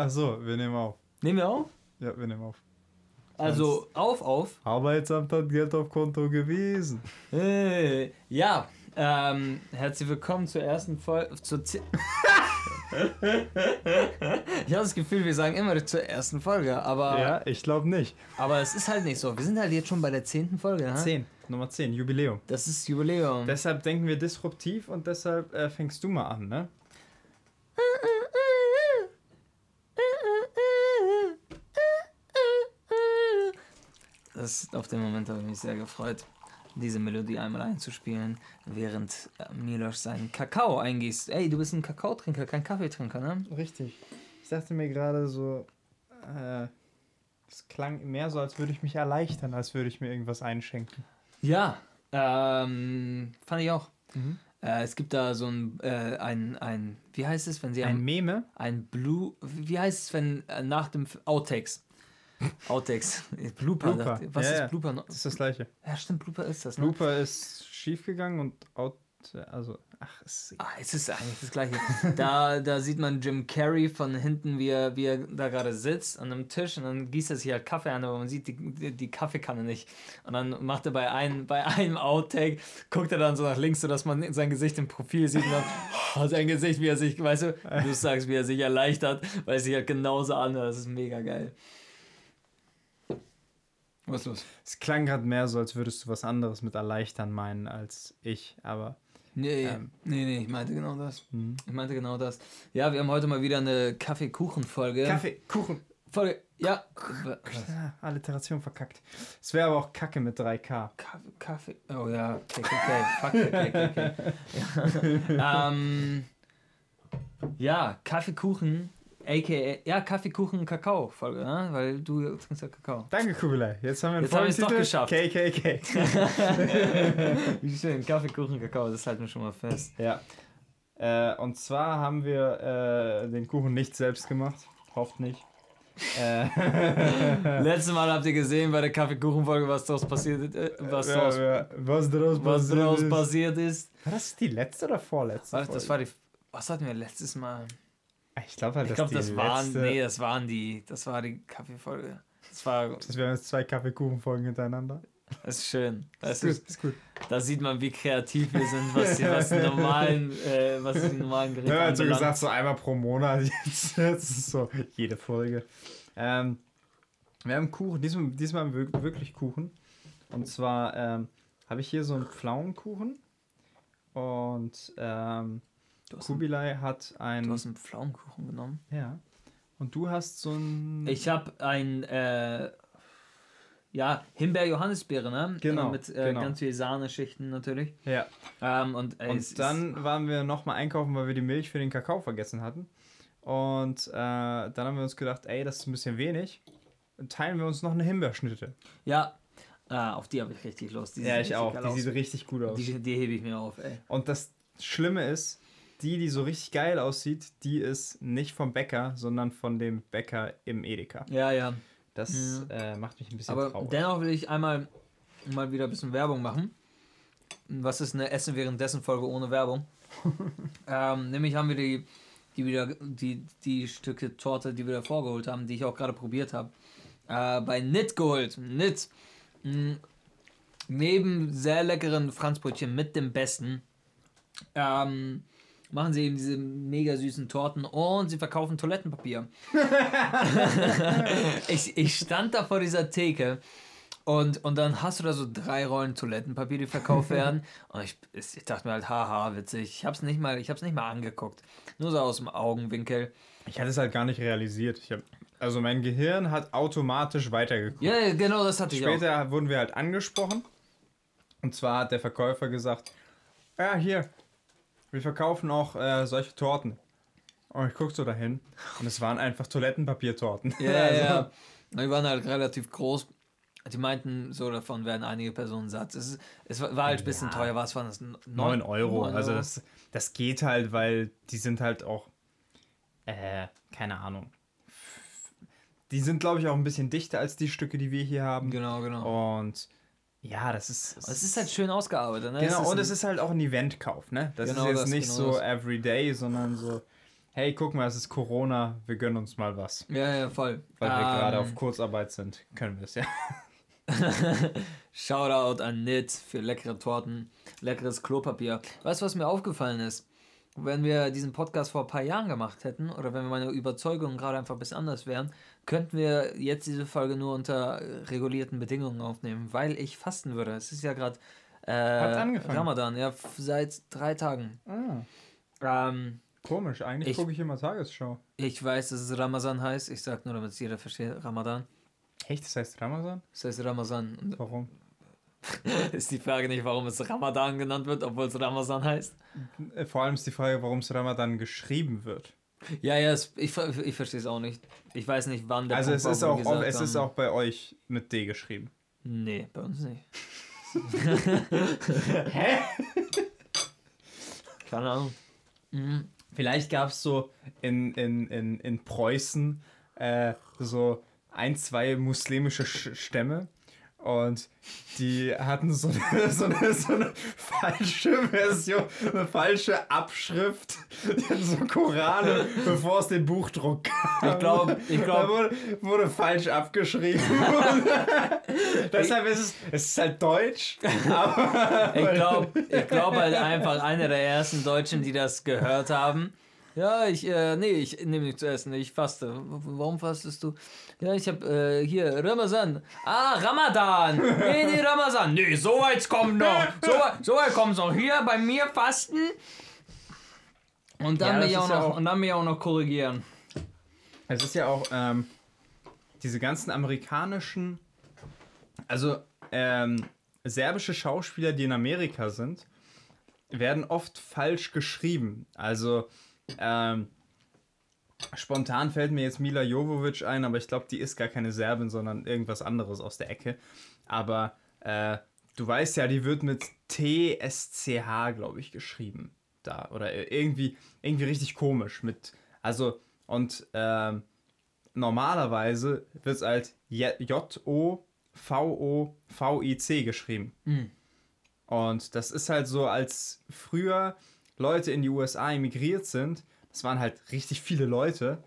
Ach so, wir nehmen auf. Nehmen wir auf? Ja, wir nehmen auf. Also auf, auf. Arbeitsamt hat Geld auf Konto gewesen. Äh, ja, ähm, herzlich willkommen zur ersten Folge. Zur ich habe das Gefühl, wir sagen immer zur ersten Folge, aber, Ja, ich glaube nicht. aber es ist halt nicht so. Wir sind halt jetzt schon bei der zehnten Folge. Ne? 10, Nummer 10, Jubiläum. Das ist Jubiläum. Deshalb denken wir disruptiv und deshalb äh, fängst du mal an, ne? Das, auf den Moment habe ich mich sehr gefreut, diese Melodie einmal einzuspielen, während äh, Milos seinen Kakao eingießt. Ey, du bist ein Kakaotrinker, kein Kaffeetrinker, ne? Richtig. Ich dachte mir gerade so, äh, es klang mehr so, als würde ich mich erleichtern, als würde ich mir irgendwas einschenken. Ja, ähm, fand ich auch. Mhm. Äh, es gibt da so ein, äh, ein, ein, wie heißt es, wenn sie Ein ein, Meme? ein Blue, wie heißt es, wenn äh, nach dem Outtakes, Outtakes, Blooper, Blooper. was Ja, ist. Blooper? noch? Das ist das gleiche. Ja, stimmt, Blooper ist das, ne? Blooper ist schiefgegangen und out, also, ach, ist Ah, es ist eigentlich das gleiche. Da, da sieht man Jim Carrey von hinten, wie er, wie er da gerade sitzt an einem Tisch und dann gießt er sich halt Kaffee an, aber man sieht die, die, die Kaffeekanne nicht. Und dann macht er bei, ein, bei einem Outtake, guckt er dann so nach links, sodass man sein Gesicht im Profil sieht und dann oh, sein Gesicht, wie er sich, weißt du, du sagst, wie er sich erleichtert, weil es sich halt genauso anhört. Das ist mega geil. Was ist los? Es klang gerade mehr so, als würdest du was anderes mit erleichtern meinen als ich, aber Nee, Ähm. nee, nee, ich meinte genau das. hm. Ich meinte genau das. Ja, wir haben heute mal wieder eine Kaffeekuchen-Folge. Kaffee, Kuchen. Folge, ja. Ah, Alliteration verkackt. Es wäre aber auch Kacke mit 3K. Kaffee, Kaffee. Oh ja, KKK. Fuck KKK. Ja. ähm, ja, Kaffeekuchen, aka, ja, Kaffeekuchen, Kakao Folge, ne? weil du trinkst ja Kakao. Danke, Kugelei. Jetzt haben wir einen Jetzt haben wir es doch geschafft. KKK. Wie schön, Kaffeekuchen, Kakao, das halten wir schon mal fest. ja. Äh, und zwar haben wir äh, den Kuchen nicht selbst gemacht. Hofft nicht. Äh, Letztes Mal habt ihr gesehen bei der Kaffeekuchen-Folge, was daraus passiert äh, was daraus, ja, ja. was daraus was passiert daraus ist. passiert ist. War das die letzte oder vorletzte? Warte, das war die. Was hatten wir letztes Mal? Ich glaube halt, Ich glaube, die das waren. letzte, Nee, das waren die. Das war die Kaffeefolge. Das war. Das wären jetzt zwei Kaffeekuchenfolgen hintereinander. Das ist schön. Das ist ist, gut, ist gut. da sieht man, wie kreativ wir sind, was die, was die normalen, äh, was die normalen Gerichte Ja, also gesagt, so einmal pro Monat. Jetzt, jetzt ist so jede Folge. Ähm, wir haben Kuchen, diesmal, diesmal haben wir wirklich Kuchen. Und zwar ähm, habe ich hier so einen Pflaumenkuchen. Und ähm, Du einen, Kubilai hat du ein. hast einen Pflaumenkuchen genommen. Ja. Und du hast so ein. Ich habe ein, äh, ja, Himbeer-Johannisbeere, ne? Genau, Äh, Mit äh, genau. ganz viel Sahneschichten natürlich. ja. Ähm, und es Und ist- dann waren wir nochmal einkaufen, weil wir die Milch für den Kakao vergessen hatten. Und äh, dann haben wir uns gedacht, ey, das ist ein bisschen wenig. Teilen wir uns noch eine Himbeerschnitte. Ja, ah, auf die habe ich richtig Lust. Die sieht richtig geil Die aus. sieht richtig gut aus. Die, die hebe ich mir auf, ey. Und das Schlimme ist, die, die so richtig geil aussieht, die ist nicht vom Bäcker, sondern von dem Bäcker im Edeka. Ja, ja. Das äh, macht mich ein bisschen Aber traurig. dennoch will ich einmal mal wieder ein bisschen Werbung machen. Was ist eine Essen währenddessen Folge ohne Werbung? ähm, nämlich haben wir die, die wieder die, die Stücke Torte, die wir da vorgeholt haben, die ich auch gerade probiert habe, äh, bei Nit geholt. Nit. Mm, Neben sehr leckeren Franzbrötchen mit dem besten ähm, machen sie eben diese mega süßen Torten und sie verkaufen Toilettenpapier. ich, ich stand da vor dieser Theke und, und dann hast du da so drei Rollen Toilettenpapier, die verkauft werden. Und ich, ich dachte mir halt, haha, witzig. Ich hab's nicht mal, ich hab's nicht mal angeguckt. Nur so aus dem Augenwinkel. ich hatte es halt gar nicht realisiert. Ich hab, also mein Gehirn hat automatisch weitergeguckt. Ja, genau, das hatte ich auch. Später wurden wir halt angesprochen. Und zwar hat der Verkäufer gesagt, ja, hier, wir verkaufen auch äh, solche Torten. Und ich guck so dahin und es waren einfach Toilettenpapiertorten. Ja, ja, Also, ja. Die waren halt relativ groß. Die meinten, so davon werden einige Personen satt. Es, ist, es war halt ein bisschen Ja. teuer, was waren das? 9 9 Euro. Also das, das geht halt, weil die sind halt auch, äh, keine Ahnung. Die sind, glaube ich, auch ein bisschen dichter als die Stücke, die wir hier haben. Genau, genau. Und ja, das ist. Es ist halt schön ausgearbeitet, ne? Genau, und es ist halt auch ein Eventkauf, ne? Das Genau ist jetzt das, nicht genau so das. everyday, sondern so, hey, guck mal, es ist Corona, wir gönnen uns mal was. Ja, ja, voll. Weil wir gerade Ähm, auf Kurzarbeit sind, können wir es ja. Shoutout an Nit für leckere Torten, leckeres Klopapier. Weißt du, was mir aufgefallen ist? Wenn wir diesen Podcast vor ein paar Jahren gemacht hätten oder wenn meine Überzeugungen gerade einfach ein bisschen anders wären, könnten wir jetzt diese Folge nur unter regulierten Bedingungen aufnehmen, weil ich fasten würde. Es ist ja gerade äh? Ramadan, ja, seit drei Tagen. Ah, Ähm, komisch, eigentlich Ich- gucke ich immer Tagesschau. ich weiß, dass es Ramazan heißt. Ich sag nur, damit es jeder versteht. Ramadan. Echt, das heißt Ramazan? Das heißt Ramazan. Und Warum? ist die Frage nicht, warum es Ramadan genannt wird, obwohl es Ramazan heißt? Äh, Vor allem ist die Frage, warum es Ramadan geschrieben wird. Ja, ja, es, ich, ich verstehe es auch nicht. Ich weiß nicht, wann der also Punkt es ist auch, gesagt es ist auch bei euch mit D geschrieben. Nee, bei uns nicht. Hä? Keine Ahnung. Mhm. Vielleicht gab es so in, in, in, in Preußen äh, so ein, zwei muslimische Sch Stämme und die hatten so eine, so, eine, so eine falsche Version, eine falsche Abschrift. Die hatten so Korane, bevor es den Buchdruck gab. Ich glaube, ich Da glaube, wurde, wurde falsch abgeschrieben. Deshalb ist es, es ist halt Deutsch, ich glaube, ich glaube halt einfach einer der ersten Deutschen, die das gehört haben. Ja, ich, äh, nee, ich nehme nichts zu essen, ich faste. Warum fastest du? Ja, ich habe äh, hier Ramazan. Ah, Ramadan. Nee, nee, Ramazan. Nee, so weit kommt noch. So, weit- so weit kommt noch. Hier bei mir fasten. Und dann, Ja, mich auch ist ja noch, auch- und dann mich auch noch korrigieren. Es ist ja auch ähm, diese ganzen amerikanischen, also ähm, serbische Schauspieler, die in Amerika sind, werden oft falsch geschrieben. Also ähm, spontan fällt mir jetzt Mila Jovovic ein, aber ich glaube, die ist gar keine Serbin, sondern irgendwas anderes aus der Ecke. Aber äh, du weißt ja, die wird mit TSCH, glaube ich, geschrieben. Da. Oder irgendwie, irgendwie richtig komisch. Mit, also, und ähm, normalerweise wird es halt J-O-V-O-V-I-C geschrieben. Mhm. Und das ist halt so, als früher Leute in die USA emigriert sind, das waren halt richtig viele Leute,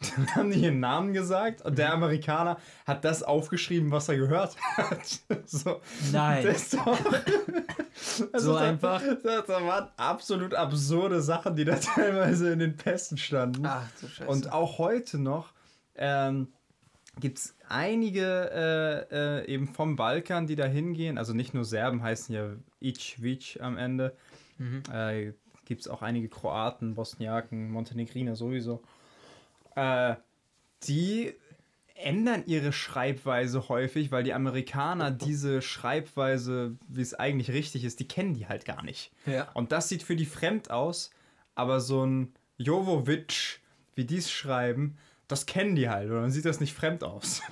dann haben die ihren Namen gesagt und der Amerikaner hat das aufgeschrieben, was er gehört hat. so, Nein. das ist doch, So da- einfach? Das, das waren absolut absurde Sachen, die da teilweise in den Pässen standen. Ach du Scheiße. Und auch heute noch ähm, gibt es einige äh, äh, eben vom Balkan, die da hingehen. Also nicht nur Serben heißen ja Ichvic am Ende. Mhm. Äh, gibt es auch einige Kroaten, Bosniaken, Montenegriner sowieso. Äh, die ändern ihre Schreibweise häufig, weil die Amerikaner diese Schreibweise, wie es eigentlich richtig ist, die kennen die halt gar nicht. ja. Und das sieht für die fremd aus, aber so ein Jovovic, wie die es schreiben, das kennen die halt. Und dann sieht das nicht fremd aus.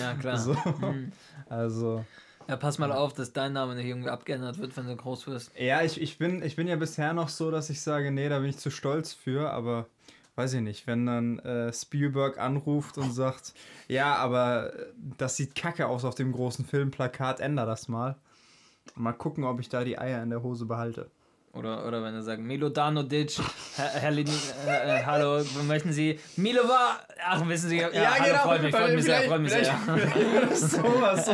ja, klar. So. Mhm. Also, Ja, pass mal auf, dass dein Name nicht irgendwie abgeändert wird, wenn du groß wirst. ja, ich, ich, bin, ich bin ja bisher noch so, dass ich sage, nee, da bin ich zu stolz für, aber weiß ich nicht, wenn dann äh, Spielberg anruft und sagt, ja, aber äh, das sieht kacke aus auf dem großen Filmplakat, änder das mal. Mal gucken, ob ich da die Eier in der Hose behalte. Oder, oder wenn er sagt, Milodanovic, Herr, Herr Lini, äh, äh, hallo, möchten Sie, Milova, ach, wissen Sie, ja, hallo, freut mich, freut mich sehr, freut mich sehr. Sowas. So,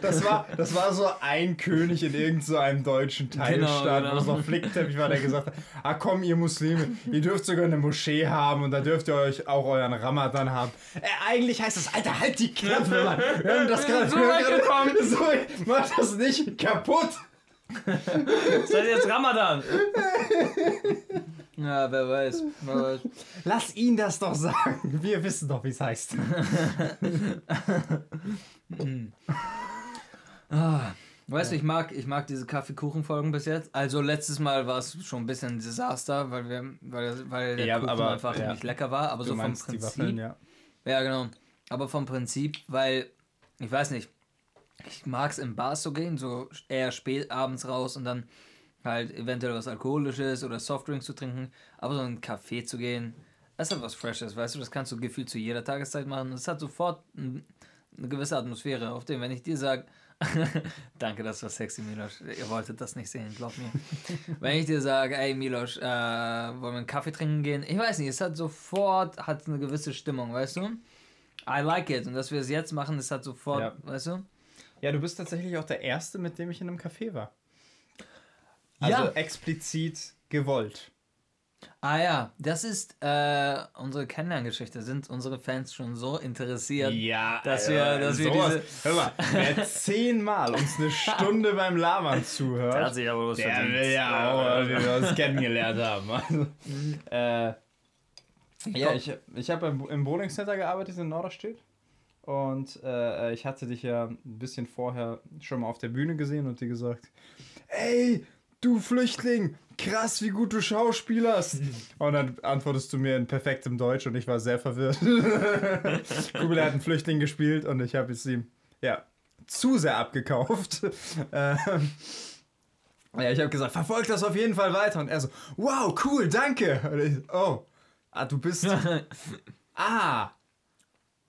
das, war, das war so ein König in irgendeinem so deutschen Teilstaat, Genau, wo es genau. noch Flickteppich war, der gesagt hat, ah komm, ihr Muslime, ihr dürft sogar eine Moschee haben und da dürft ihr euch auch euren Ramadan haben. Äh, eigentlich heißt das, Alter, halt die Klappe, Mann. Wir haben das gerade So. So, mach das nicht kaputt. Das heißt jetzt Ramadan. Ja, wer weiß, wer weiß. Lass ihn das doch sagen. Wir wissen doch, wie es heißt. Ah, weißt du, ich mag, ich mag diese Kaffeekuchenfolgen bis jetzt. Also letztes Mal war es schon ein bisschen ein Desaster, weil wir, weil, weil der Ja, Kuchen aber- einfach ja. nicht lecker war. Aber Du so vom Prinzip. Waffeln, ja. Ja, genau. Aber vom Prinzip, weil, ich weiß nicht, ich mag es in Bars so gehen, so eher spät abends raus und dann halt eventuell was Alkoholisches oder Softdrinks zu trinken, aber so in einen Café zu gehen, das ist halt was Freshes, weißt du, das kannst du gefühlt zu jeder Tageszeit machen. Es hat sofort eine gewisse Atmosphäre, auf dem, wenn ich dir sage, danke, das war sexy, Milos. Ihr wolltet das nicht sehen, glaub mir. wenn ich dir sage, ey Milos, äh, wollen wir einen Kaffee trinken gehen? Ich weiß nicht, es hat sofort, hat eine gewisse Stimmung, weißt du? I like it. Und dass wir es jetzt machen, es hat sofort, Ja. weißt du? Ja, du bist tatsächlich auch der Erste, mit dem ich in einem Café war. Also Ja. explizit gewollt. Ah ja, das ist äh, unsere Kennenlerngeschichte. Sind unsere Fans schon so interessiert? Ja, dass wir- dass wir sowas- diese- Hör mal, wer zehnmal uns eine Stunde beim Labern zuhört, sich aber was der will ja auch, wie wir uns kennengelernt haben. Also, äh, ja, ich, ich habe im, im Bowling Center gearbeitet in Norderstedt. Und äh, ich hatte dich ja ein bisschen vorher schon mal auf der Bühne gesehen und dir gesagt, ey, du Flüchtling, krass, wie gut du schauspielerst. Und dann antwortest du mir in perfektem Deutsch und ich war sehr verwirrt. Kubil hat einen Flüchtling gespielt und ich habe es ihm, ja, zu sehr abgekauft. Ähm, ja, ich habe gesagt, verfolg das auf jeden Fall weiter. Und er so, wow, cool, danke. Und ich, oh, ah, du bist, ah.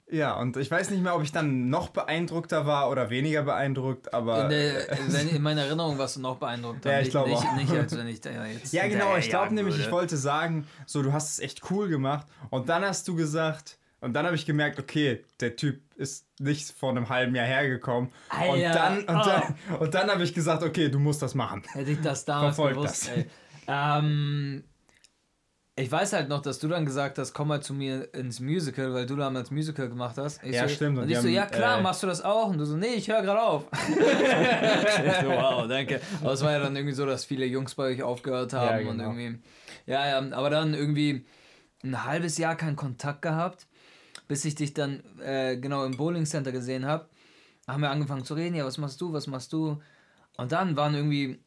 Ja, und ich weiß nicht mehr, ob ich dann noch beeindruckter war oder weniger beeindruckt, aber... In, der, in meiner Erinnerung warst du noch beeindruckt. Ja, ich nicht, glaube nicht, auch. nicht, als wenn ich da jetzt. Ja, genau, ich glaube nämlich, ich wollte sagen, so, du hast es echt cool gemacht. Und dann hast du gesagt, und dann habe ich gemerkt, okay, der Typ ist nicht vor einem halben Jahr hergekommen. Und Alter, dann, und oh. dann, und dann habe ich gesagt, okay, du musst das machen. Hätte ich das damals Verfolg gewusst, das. Ähm, ich weiß halt noch, dass du dann gesagt hast, komm mal zu mir ins Musical, weil du damals Musical gemacht hast. Ich Ja, so, stimmt, und Und ich so, haben, ja klar, äh, machst du das auch? Und du so, nee, ich höre gerade auf. so, wow, danke. Aber es war ja dann irgendwie so, dass viele Jungs bei euch aufgehört haben Ja, und genau. irgendwie. Ja, ja, aber dann irgendwie ein halbes Jahr keinen Kontakt gehabt, bis ich dich dann äh, genau im Bowling Center gesehen habe. Haben wir angefangen zu reden, ja, was machst du, was machst du? Und dann waren irgendwie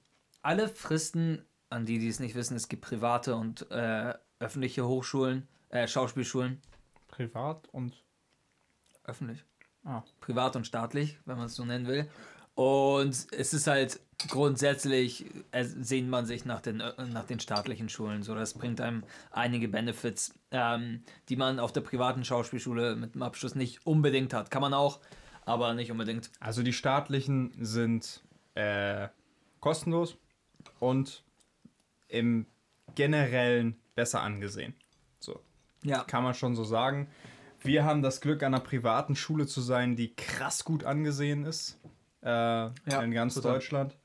alle Fristen, an die, die es nicht wissen, es gibt private und äh, öffentliche Hochschulen, äh, Schauspielschulen. Privat und... Öffentlich. Ah. Privat und staatlich, wenn man es so nennen will. Und es ist halt grundsätzlich, äh, sehnt man sich nach den, äh, nach den staatlichen Schulen. So, das bringt einem einige Benefits, ähm, die man auf der privaten Schauspielschule mit dem Abschluss nicht unbedingt hat. Kann man auch, aber nicht unbedingt. Also die staatlichen sind äh, kostenlos und im generellen besser angesehen. So, Ja. kann man schon so sagen. Wir haben das Glück, an einer privaten Schule zu sein, die krass gut angesehen ist. Äh, in ganz total. Deutschland.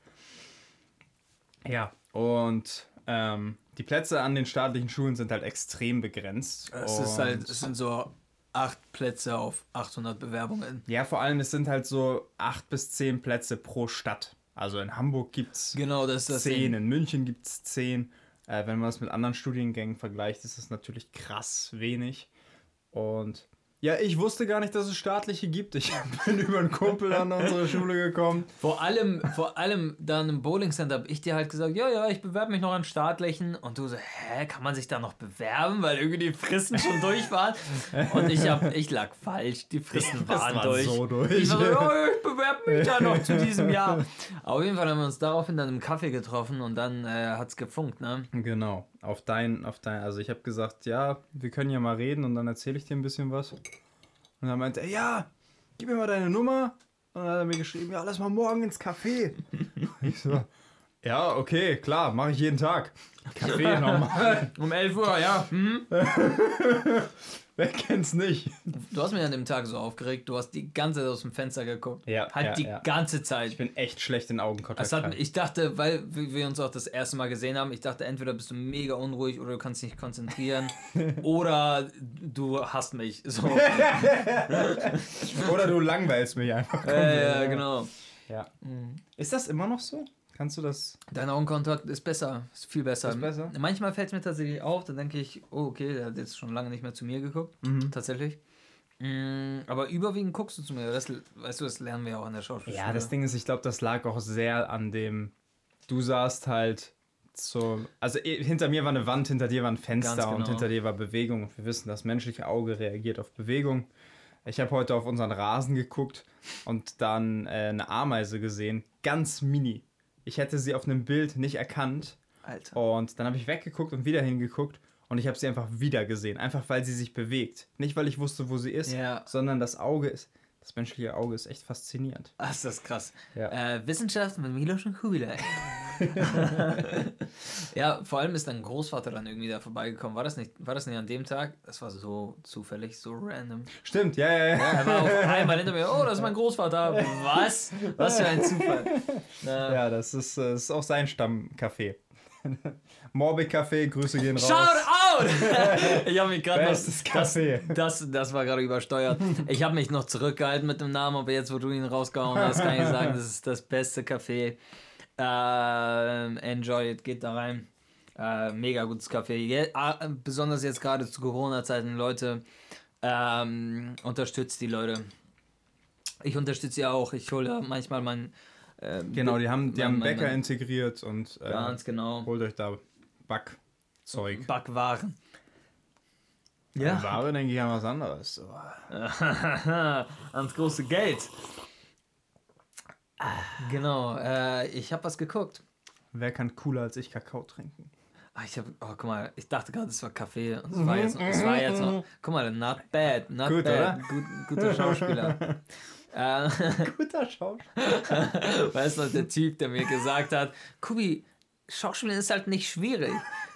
Ja, und ähm, die Plätze an den staatlichen Schulen sind halt extrem begrenzt. Es ist halt, es sind so acht Plätze auf 800 Bewerbungen. Ja, vor allem, es sind halt so acht bis zehn Plätze pro Stadt. Also in Hamburg gibt es Genau, das das zehn, Ding. in München gibt es zehn. Äh, wenn man es mit anderen Studiengängen vergleicht, ist es natürlich krass wenig. Und ja, ich wusste gar nicht, dass es staatliche gibt. Ich bin über einen Kumpel an unsere Schule gekommen. Vor allem, vor allem dann im Bowling Center habe ich dir halt gesagt, ja, ja, ich bewerbe mich noch an staatlichen. Und du so, hä, kann man sich da noch bewerben, weil irgendwie die Fristen schon durch waren? Und ich hab, ich lag falsch, die Fristen Die waren waren durch. so durch. Ich war so, ja, ich bewerbe mich da noch zu diesem Jahr. Aber auf jeden Fall haben wir uns daraufhin dann im Kaffee getroffen und dann äh, hat es gefunkt, ne? Genau, auf dein, auf dein, also ich habe gesagt, ja, wir können ja mal reden und dann erzähle ich dir ein bisschen was. Und dann meinte er, ja, gib mir mal deine Nummer. Und dann hat er mir geschrieben, ja, lass mal morgen ins Café. ich so, ja, okay, klar, mache ich jeden Tag. Café normal. Um 11 Uhr, ja. Hm? Wer kennt's nicht? Du hast mich an dem Tag so aufgeregt, du hast die ganze Zeit aus dem Fenster geguckt. Ja, Halt ja, die ja. ganze Zeit. Ich bin echt schlecht in Augenkontakt. Hat, ich dachte, weil wir wir uns auch das erste Mal gesehen haben, ich dachte, entweder bist du mega unruhig oder du kannst dich nicht konzentrieren oder du hasst mich. So. Oder du langweilst mich einfach. äh, ja, genau. Ja. Ist das immer noch so? Kannst du das? Dein Augenkontakt ist besser, ist viel besser. Ist besser? Manchmal fällt es mir tatsächlich auf, dann denke ich, oh, okay, der hat jetzt schon lange nicht mehr zu mir geguckt. Mhm. Tatsächlich. Mm, aber überwiegend guckst du zu mir. Das, weißt du, das lernen wir ja auch in der Schauspielschule. Ja, das Ding ist, ich glaube, das lag auch sehr an dem. Du saßt halt so. Also hinter mir war eine Wand, hinter dir war ein Fenster Ganz und genau. hinter dir war Bewegung. Und wir wissen, das menschliche Auge reagiert auf Bewegung. Ich habe heute auf unseren Rasen geguckt und dann äh, eine Ameise gesehen, ganz mini. Ich hätte sie auf einem Bild nicht erkannt. Alter. Und dann habe ich weggeguckt und wieder hingeguckt und ich habe sie einfach wieder gesehen. Einfach weil sie sich bewegt. Nicht weil ich wusste, wo sie ist, Ja. sondern das Auge ist. Das menschliche Auge ist echt faszinierend. Ach, ist das krass. Ja. Äh, Wissenschaft mit Milos und Kubilai. ja, vor allem ist dein Großvater dann irgendwie da vorbeigekommen. War das nicht, war das nicht an dem Tag? Das war so zufällig, so random. Stimmt, ja, ja, ja. Er war auf einmal hinter mir, oh, das ist mein Großvater. Was? Was für ein Zufall. Na, Ja, das ist, äh, das ist auch sein Stammcafé. Morbid Café, Grüße gehen raus. Shout out! ich habe mich gerade noch. Bestes Das, Café. das, das war gerade übersteuert. Ich habe mich noch zurückgehalten mit dem Namen, aber jetzt, wo du ihn rausgehauen hast, kann ich sagen, das ist das beste Café. Ähm, enjoy it, geht da rein. Äh, mega gutes Café. Ah, besonders jetzt gerade zu Corona-Zeiten, Leute, ähm, unterstützt die Leute. Ich unterstütze sie auch. Ich hole manchmal meinen. Äh, Genau, die haben, die mein- haben Bäcker mein- integriert und äh, Ganz genau. holt euch da Backzeug. Backwaren. Ja. Ware denke ich an was anderes. So. ans große Geld. Genau, äh, ich habe was geguckt. Wer kann cooler als ich Kakao trinken? Ah, ich habe, oh, guck mal, ich dachte gerade, es war Kaffee. Und es war jetzt, es war jetzt noch, guck mal, not bad, not Gut, bad. oder? Gut, guter Schauspieler. äh, Guter Schauspieler. weißt du, der Typ, der mir gesagt hat, Kubi, Schauspielen ist halt nicht schwierig.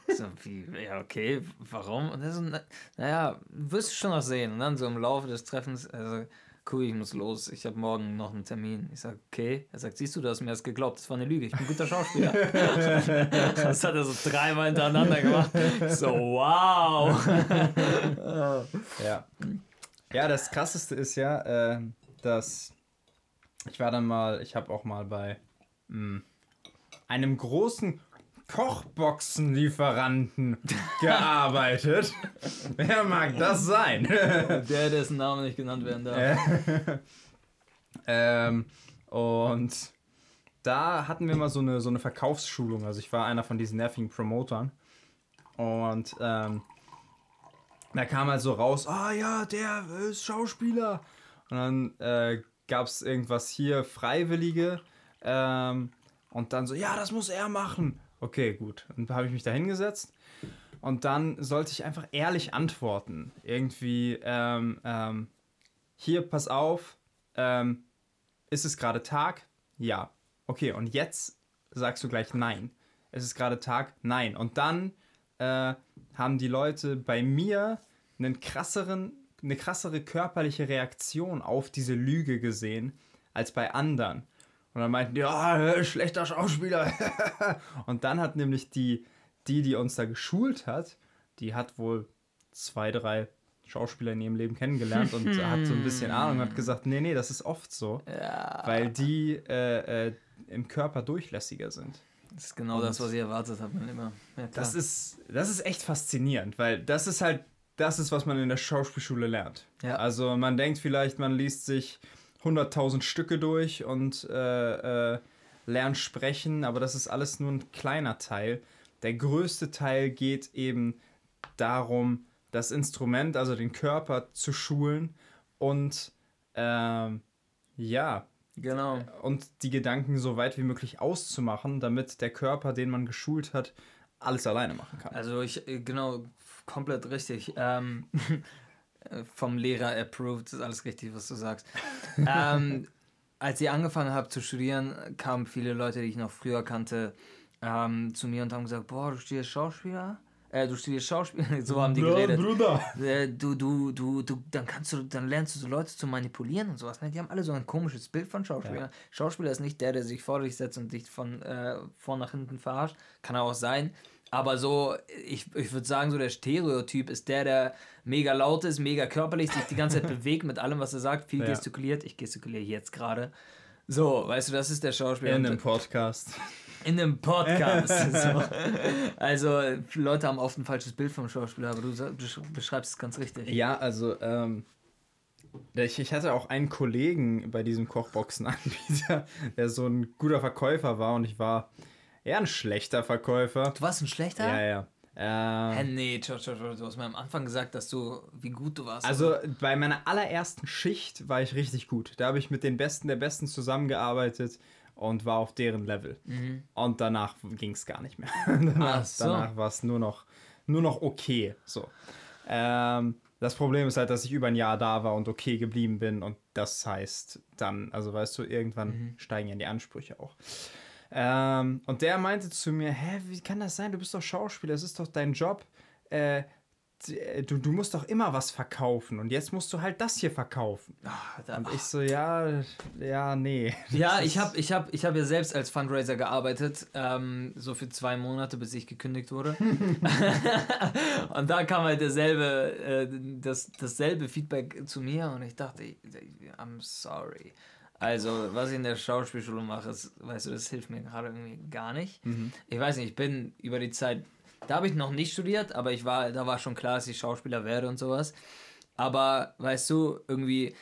So, wie, ja, okay, warum? Und er so, na, naja, wirst du schon noch sehen. Und dann so im Laufe des Treffens, also, Kubi, ich muss los, ich habe morgen noch einen Termin. Ich sag, okay. Er sagt, siehst du, du hast mir das geglaubt, das war eine Lüge, ich bin ein guter Schauspieler. das hat er so dreimal hintereinander gemacht. So, wow. Ja. Ja, das krasseste ist ja, äh, dass ich war dann mal, ich habe auch mal bei mh, einem großen Kochboxenlieferanten gearbeitet. Wer mag das sein? Der, dessen Name nicht genannt werden darf. ähm, und da hatten wir mal so eine, so eine Verkaufsschulung. Also ich war einer von diesen nervigen Promotern. Und ähm, da kam halt so raus, ah ja, der ist Schauspieler. Und dann äh, gab es irgendwas hier, Freiwillige. Ähm, und dann so, ja, das muss er machen. Okay, gut. Und da habe ich mich da hingesetzt. Und dann sollte ich einfach ehrlich antworten. Irgendwie, ähm, ähm, hier, pass auf, ähm, ist es gerade Tag? Ja. Okay, und jetzt sagst du gleich nein. Es ist gerade Tag? Nein. Und dann äh, haben die Leute bei mir einen krasseren, eine krassere körperliche Reaktion auf diese Lüge gesehen als bei anderen. Und dann meinten die, ja, schlechter Schauspieler. und dann hat nämlich die, die, die uns da geschult hat, die hat wohl zwei, drei Schauspieler in ihrem Leben kennengelernt und hat so ein bisschen Ahnung und hat gesagt, nee, nee, das ist oft so, Ja. weil die äh, äh, im Körper durchlässiger sind. Das ist genau das, was ich erwartet habe. Immer. Ja. Das ist, das ist echt faszinierend, weil das ist halt, das ist, was man in der Schauspielschule lernt. Ja. Also man denkt vielleicht, man liest sich 100.000 Stücke durch und äh, äh, lernt sprechen, aber das ist alles nur ein kleiner Teil. Der größte Teil geht eben darum, das Instrument, also den Körper zu schulen und ähm, ja, Genau. und die Gedanken so weit wie möglich auszumachen, damit der Körper, den man geschult hat, alles alleine machen kann. Also ich, äh, genau, komplett richtig. Ähm, äh, vom Lehrer approved, ist alles richtig, was du sagst. ähm, als ich angefangen habe zu studieren, kamen viele Leute, die ich noch früher kannte, ähm, zu mir und haben gesagt, boah, du studierst Schauspieler? Äh, du studierst Schauspieler? so haben die geredet. Bruder. Äh, du, du, du, du, dann kannst du, dann lernst du so Leute zu manipulieren und sowas. Ne? Die haben alle so ein komisches Bild von Schauspielern. Schauspieler ist nicht der, der sich vor dich setzt und dich von äh, vorn nach hinten verarscht. Kann er auch sein. Aber so, ich, ich würde sagen, so der Stereotyp ist der, der mega laut ist, mega körperlich, sich die ganze Zeit bewegt mit allem, was er sagt, viel Ja. gestikuliert. Ich gestikuliere jetzt gerade. So, weißt du, das ist der Schauspieler. In einem Podcast. in einem Podcast. so. Also, Leute haben oft ein falsches Bild vom Schauspieler, aber du beschreibst es ganz richtig. Ja, also, ähm, ich, ich hatte auch einen Kollegen bei diesem Kochboxenanbieter, der so ein guter Verkäufer war und ich war eher ein schlechter Verkäufer. Du warst ein schlechter? Ja, ja. Hä, Ähm, nee, tschau, tschau, tschau, du hast mir am Anfang gesagt, dass du, wie gut du warst. also bei meiner allerersten Schicht war ich richtig gut. Da habe ich mit den Besten der Besten zusammengearbeitet und war auf deren Level. Und danach ging es gar nicht mehr. danach Ach so. danach war es nur noch, nur noch okay. So. Ähm, Das Problem ist halt, dass ich über ein Jahr da war und okay geblieben bin und das heißt dann, also weißt du, irgendwann mhm. steigen ja die Ansprüche auch. Ähm, und der meinte zu mir, hä, wie kann das sein? Du bist doch Schauspieler, es ist doch dein Job. Äh, äh, du, du musst doch immer was verkaufen und jetzt musst du halt das hier verkaufen. Ach, da, und ich so, ja, ja, nee. Ja, ich habe ich hab, ich hab ja selbst als Fundraiser gearbeitet, ähm, so für zwei Monate, bis ich gekündigt wurde. und da kam halt derselbe, äh, das, dasselbe Feedback zu mir und ich dachte, I'm sorry. Also, was ich in der Schauspielschule mache, ist, weißt du, das hilft mir gerade irgendwie gar nicht. Mhm. Ich weiß nicht, ich bin über die Zeit da habe ich noch nicht studiert, aber ich war, da war schon klar, dass ich Schauspieler werde und sowas. Aber weißt du, irgendwie,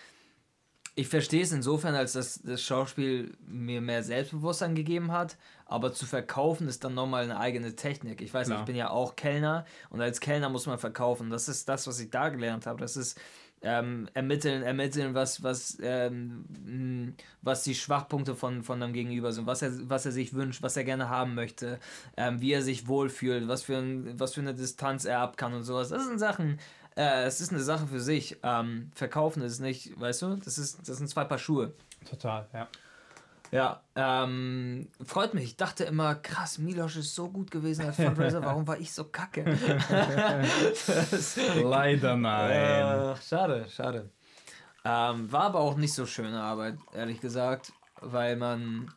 ich verstehe es insofern, als dass das Schauspiel mir mehr Selbstbewusstsein gegeben hat, aber zu verkaufen ist dann nochmal eine eigene Technik. Ich weiß Klar. nicht, ich bin ja auch Kellner und als Kellner muss man verkaufen. Das ist das, was ich da gelernt habe. Das ist ähm, ermitteln, ermitteln, was, was, ähm, was die Schwachpunkte von, von einem Gegenüber sind, was er, was er sich wünscht, was er gerne haben möchte, ähm, wie er sich wohlfühlt, was für, ein, was für eine Distanz er ab kann und sowas. Das sind Sachen, äh, es ist eine Sache für sich. Ähm, verkaufen ist nicht, weißt du, das, ist, das sind zwei Paar Schuhe. Total, ja. Ja, ähm, freut mich. Ich dachte immer, krass, Milosch ist so gut gewesen als Fundraiser, warum war ich so kacke? Leider nein. Äh, schade, schade. Ähm, war aber auch nicht so schöne Arbeit, ehrlich gesagt, weil man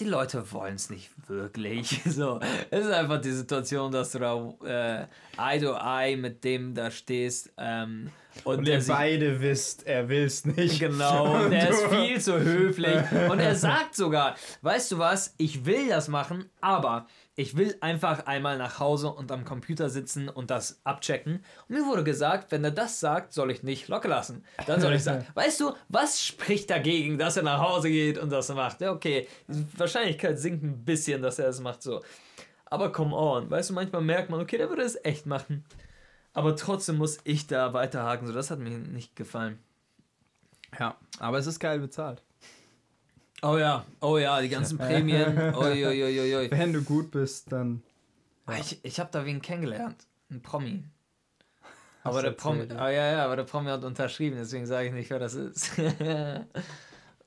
die Leute wollen es nicht wirklich. So, es ist einfach die Situation, dass du da äh, Eye to Eye mit dem da stehst. Ähm, und, und ihr beide wisst, er will es nicht. Genau, und er ist viel zu höflich. Und er sagt sogar, weißt du was, ich will das machen, aber ich will einfach einmal nach Hause und am Computer sitzen und das abchecken. Und mir wurde gesagt, wenn er das sagt, soll ich nicht locker lassen. Dann soll ich sagen, weißt du, was spricht dagegen, dass er nach Hause geht und das macht? Ja, okay, die Wahrscheinlichkeit sinkt ein bisschen, dass er es macht so. Aber come on, weißt du, manchmal merkt man, okay, der würde es echt machen. Aber trotzdem muss ich da weiterhaken, so das hat mir nicht gefallen. Ja, aber es ist geil bezahlt. Oh ja, oh ja, die ganzen Prämien. Oi, oi, oi, oi. Wenn du gut bist, dann. Ja. Ich, ich habe da wen kennengelernt. Ein Promi. Aber der Promi, oh, ja, ja, aber der Promi hat unterschrieben, deswegen sage ich nicht, wer das ist. gut.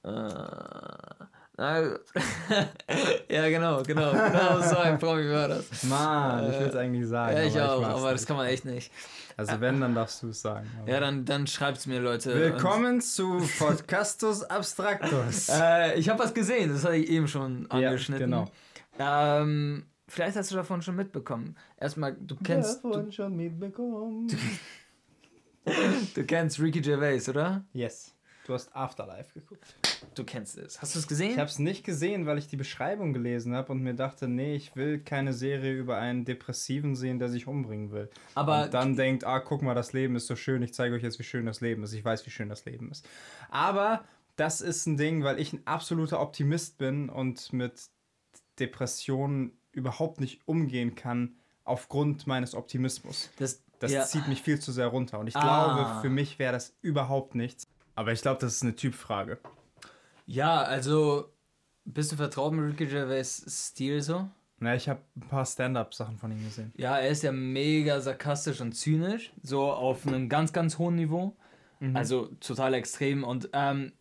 ja, genau, genau, genau so ein Promi war das. Mann, ich will es eigentlich sagen. Ja, ich auch, ich aber das kann man echt nicht. Also wenn, dann darfst du es sagen. Ja, dann, dann es mir, Leute. Willkommen zu Podcastus Abstractus. äh, ich habe was gesehen, das hatte ich eben schon angeschnitten. Ja, genau. Ähm, vielleicht hast du davon schon mitbekommen. Erstmal, du kennst... Davon du, schon mitbekommen. Du, du kennst Ricky Gervais, oder? Yes. Du hast Afterlife geguckt. Du kennst es. Hast du es gesehen? Ich habe es nicht gesehen, weil ich die Beschreibung gelesen habe und mir dachte, nee, ich will keine Serie über einen Depressiven sehen, der sich umbringen will. Aber und dann denkt, ah, guck mal, das Leben ist so schön, ich zeige euch jetzt, wie schön das Leben ist. Ich weiß, wie schön das Leben ist. Aber das ist ein Ding, weil ich ein absoluter Optimist bin und mit Depressionen überhaupt nicht umgehen kann aufgrund meines Optimismus. Das, das ja. zieht mich viel zu sehr runter und ich ah. glaube, für mich wäre das überhaupt nichts. Aber ich glaube, das ist eine Typfrage. Ja, also bist du vertraut mit Ricky Gervais Stil so? Na, ich habe ein paar Stand-up-Sachen von ihm gesehen. Ja, er ist ja mega sarkastisch und zynisch, so auf einem ganz, ganz hohen Niveau. Mhm. Also total extrem und ähm,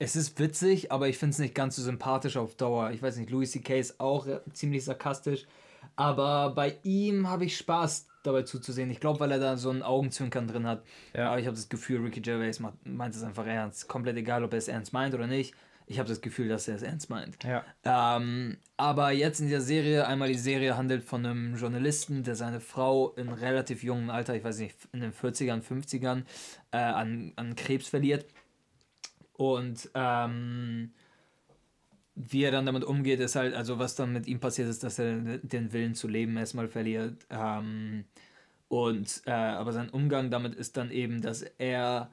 es ist witzig, aber ich finde es nicht ganz so sympathisch auf Dauer. Ich weiß nicht, Louis C.K. ist auch ziemlich sarkastisch, aber bei ihm habe ich Spaß dabei zuzusehen. Ich glaube, weil er da so ein Augenzwinkern drin hat. Ja. Aber ich habe das Gefühl, Ricky Gervais meint es einfach ernst. Komplett egal, ob er es ernst meint oder nicht. Ich habe das Gefühl, dass er es ernst meint. Ja. Ähm, aber jetzt in dieser Serie, einmal die Serie handelt von einem Journalisten, der seine Frau in relativ jungem Alter, ich weiß nicht, in den 40ern, 50ern, äh, an, an Krebs verliert. Und ähm, wie er dann damit umgeht, ist halt, also was dann mit ihm passiert ist, dass er den Willen zu leben erstmal verliert. Ähm, und äh, aber sein Umgang damit ist dann eben, dass er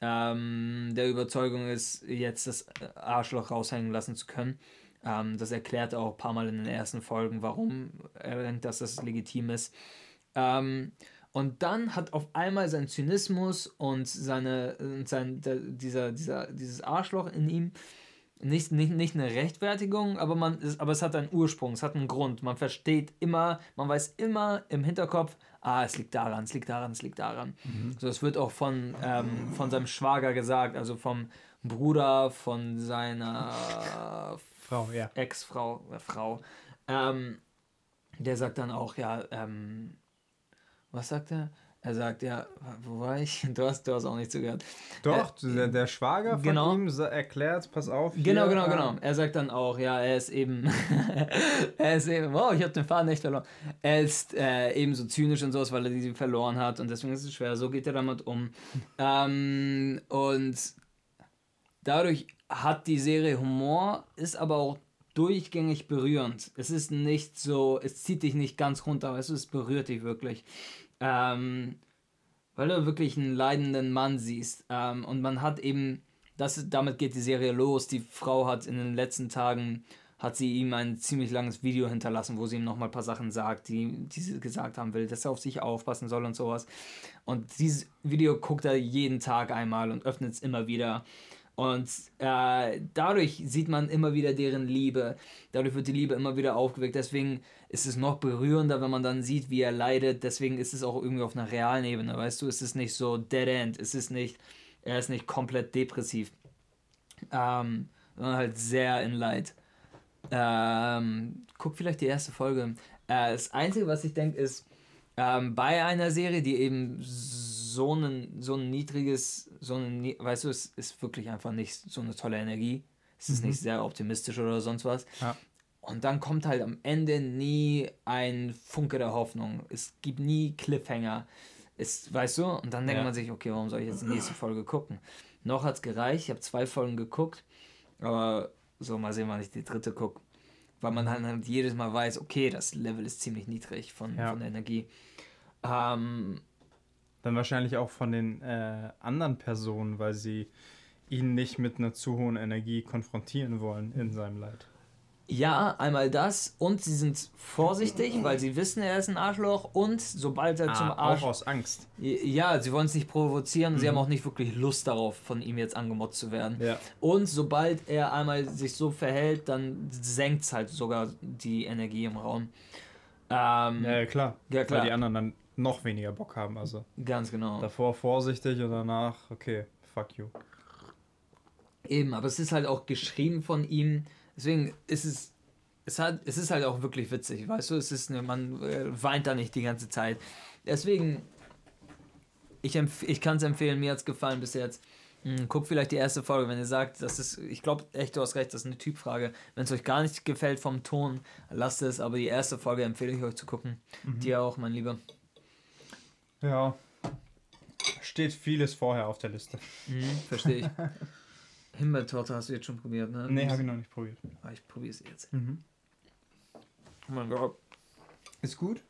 ähm, der Überzeugung ist, jetzt das Arschloch raushängen lassen zu können. Ähm, das erklärt er auch ein paar Mal in den ersten Folgen, warum er denkt, dass das legitim ist. Ähm, und dann hat auf einmal sein Zynismus und seine, sein, der, dieser, dieser, dieses Arschloch in ihm nicht, nicht, nicht eine Rechtfertigung, aber, man ist, aber es hat einen Ursprung, es hat einen Grund. Man versteht immer, man weiß immer im Hinterkopf, ah, es liegt daran, es liegt daran, es liegt daran. So, es wird auch von, ähm, von seinem Schwager gesagt, also vom Bruder von seiner Frau, ja. Ex-Frau, äh, Frau, ähm, der sagt dann auch, ja, ähm, was sagt er? Er sagt, ja, wo war ich? Du hast, du hast auch nicht zugehört. Doch, der, der Schwager von genau. ihm sa- erklärt, pass auf. Hier, Genau, genau, äh, genau. Er sagt dann auch, ja, er ist eben, er ist eben, wow, ich habe den Faden nicht verloren. Er ist äh, eben so zynisch und sowas, weil er die verloren hat und deswegen ist es schwer. So geht er damit um. ähm, und dadurch hat die Serie Humor, ist aber auch durchgängig berührend. Es ist nicht so, es zieht dich nicht ganz runter, aber es ist, berührt dich wirklich. Ähm, weil du wirklich einen leidenden Mann siehst. Ähm, und man hat eben, das, damit geht die Serie los. Die Frau hat in den letzten Tagen, hat sie ihm ein ziemlich langes Video hinterlassen, wo sie ihm nochmal ein paar Sachen sagt, die, die sie gesagt haben will, dass er auf sich aufpassen soll und sowas. Und dieses Video guckt er jeden Tag einmal und öffnet es immer wieder. Und äh, dadurch sieht man immer wieder deren Liebe. Dadurch wird die Liebe immer wieder aufgeweckt. Deswegen ist es noch berührender, wenn man dann sieht, wie er leidet. Deswegen ist es auch irgendwie auf einer realen Ebene. Weißt du, es ist nicht so dead end. Es ist nicht, er ist nicht komplett depressiv. Ähm, sondern halt sehr in Leid. Ähm, guck vielleicht die erste Folge. Äh, das Einzige, was ich denke, ist, ähm, bei einer Serie, die eben so ein, so ein niedriges, so ein, weißt du, es ist wirklich einfach nicht so eine tolle Energie. Es ist nicht sehr optimistisch oder sonst was. Ja. Und dann kommt halt am Ende nie ein Funke der Hoffnung. Es gibt nie Cliffhanger. Es, weißt du? Und dann denkt Ja. man sich, okay, warum soll ich jetzt die nächste Folge gucken? Noch hat es gereicht. Ich habe zwei Folgen geguckt. Aber so, mal sehen, wann ich die dritte gucke. Weil man dann halt jedes Mal weiß, okay, das Level ist ziemlich niedrig von, Ja. von der Energie. Ähm, Dann wahrscheinlich auch von den äh, anderen Personen, weil sie ihn nicht mit einer zu hohen Energie konfrontieren wollen in seinem Leid. Ja, einmal das und sie sind vorsichtig, weil sie wissen, er ist ein Arschloch und sobald er zum Ah, Arsch... auch aus Angst. Ja, sie wollen es nicht provozieren, sie haben auch nicht wirklich Lust darauf, von ihm jetzt angemotzt zu werden. Ja. Und sobald er einmal sich so verhält, dann senkt es halt sogar die Energie im Raum. Ähm, Ja, ja, klar. Ja, klar. Weil die anderen dann noch weniger Bock haben. Also Ganz genau. davor vorsichtig und danach, okay, fuck you. Eben, aber es ist halt auch geschrieben von ihm. Deswegen ist es. Es, hat, es ist halt auch wirklich witzig, weißt du? Es ist eine, man äh, weint da nicht die ganze Zeit. Deswegen, ich, ich kann es empfehlen, mir hat es gefallen bis jetzt. Hm, guckt vielleicht die erste Folge, wenn ihr sagt, das ist, ich glaube echt, du hast recht, das ist eine Typfrage. Wenn es euch gar nicht gefällt vom Ton, lasst es, aber die erste Folge empfehle ich euch zu gucken. Dir auch, mein Lieber. Ja. Steht vieles vorher auf der Liste. Mhm, verstehe ich. Himbeertorte hast du jetzt schon probiert, ne? Nee, habe ich noch nicht probiert. Ah, Ich probiere es jetzt. Mhm. Oh mein Gott. Ist gut.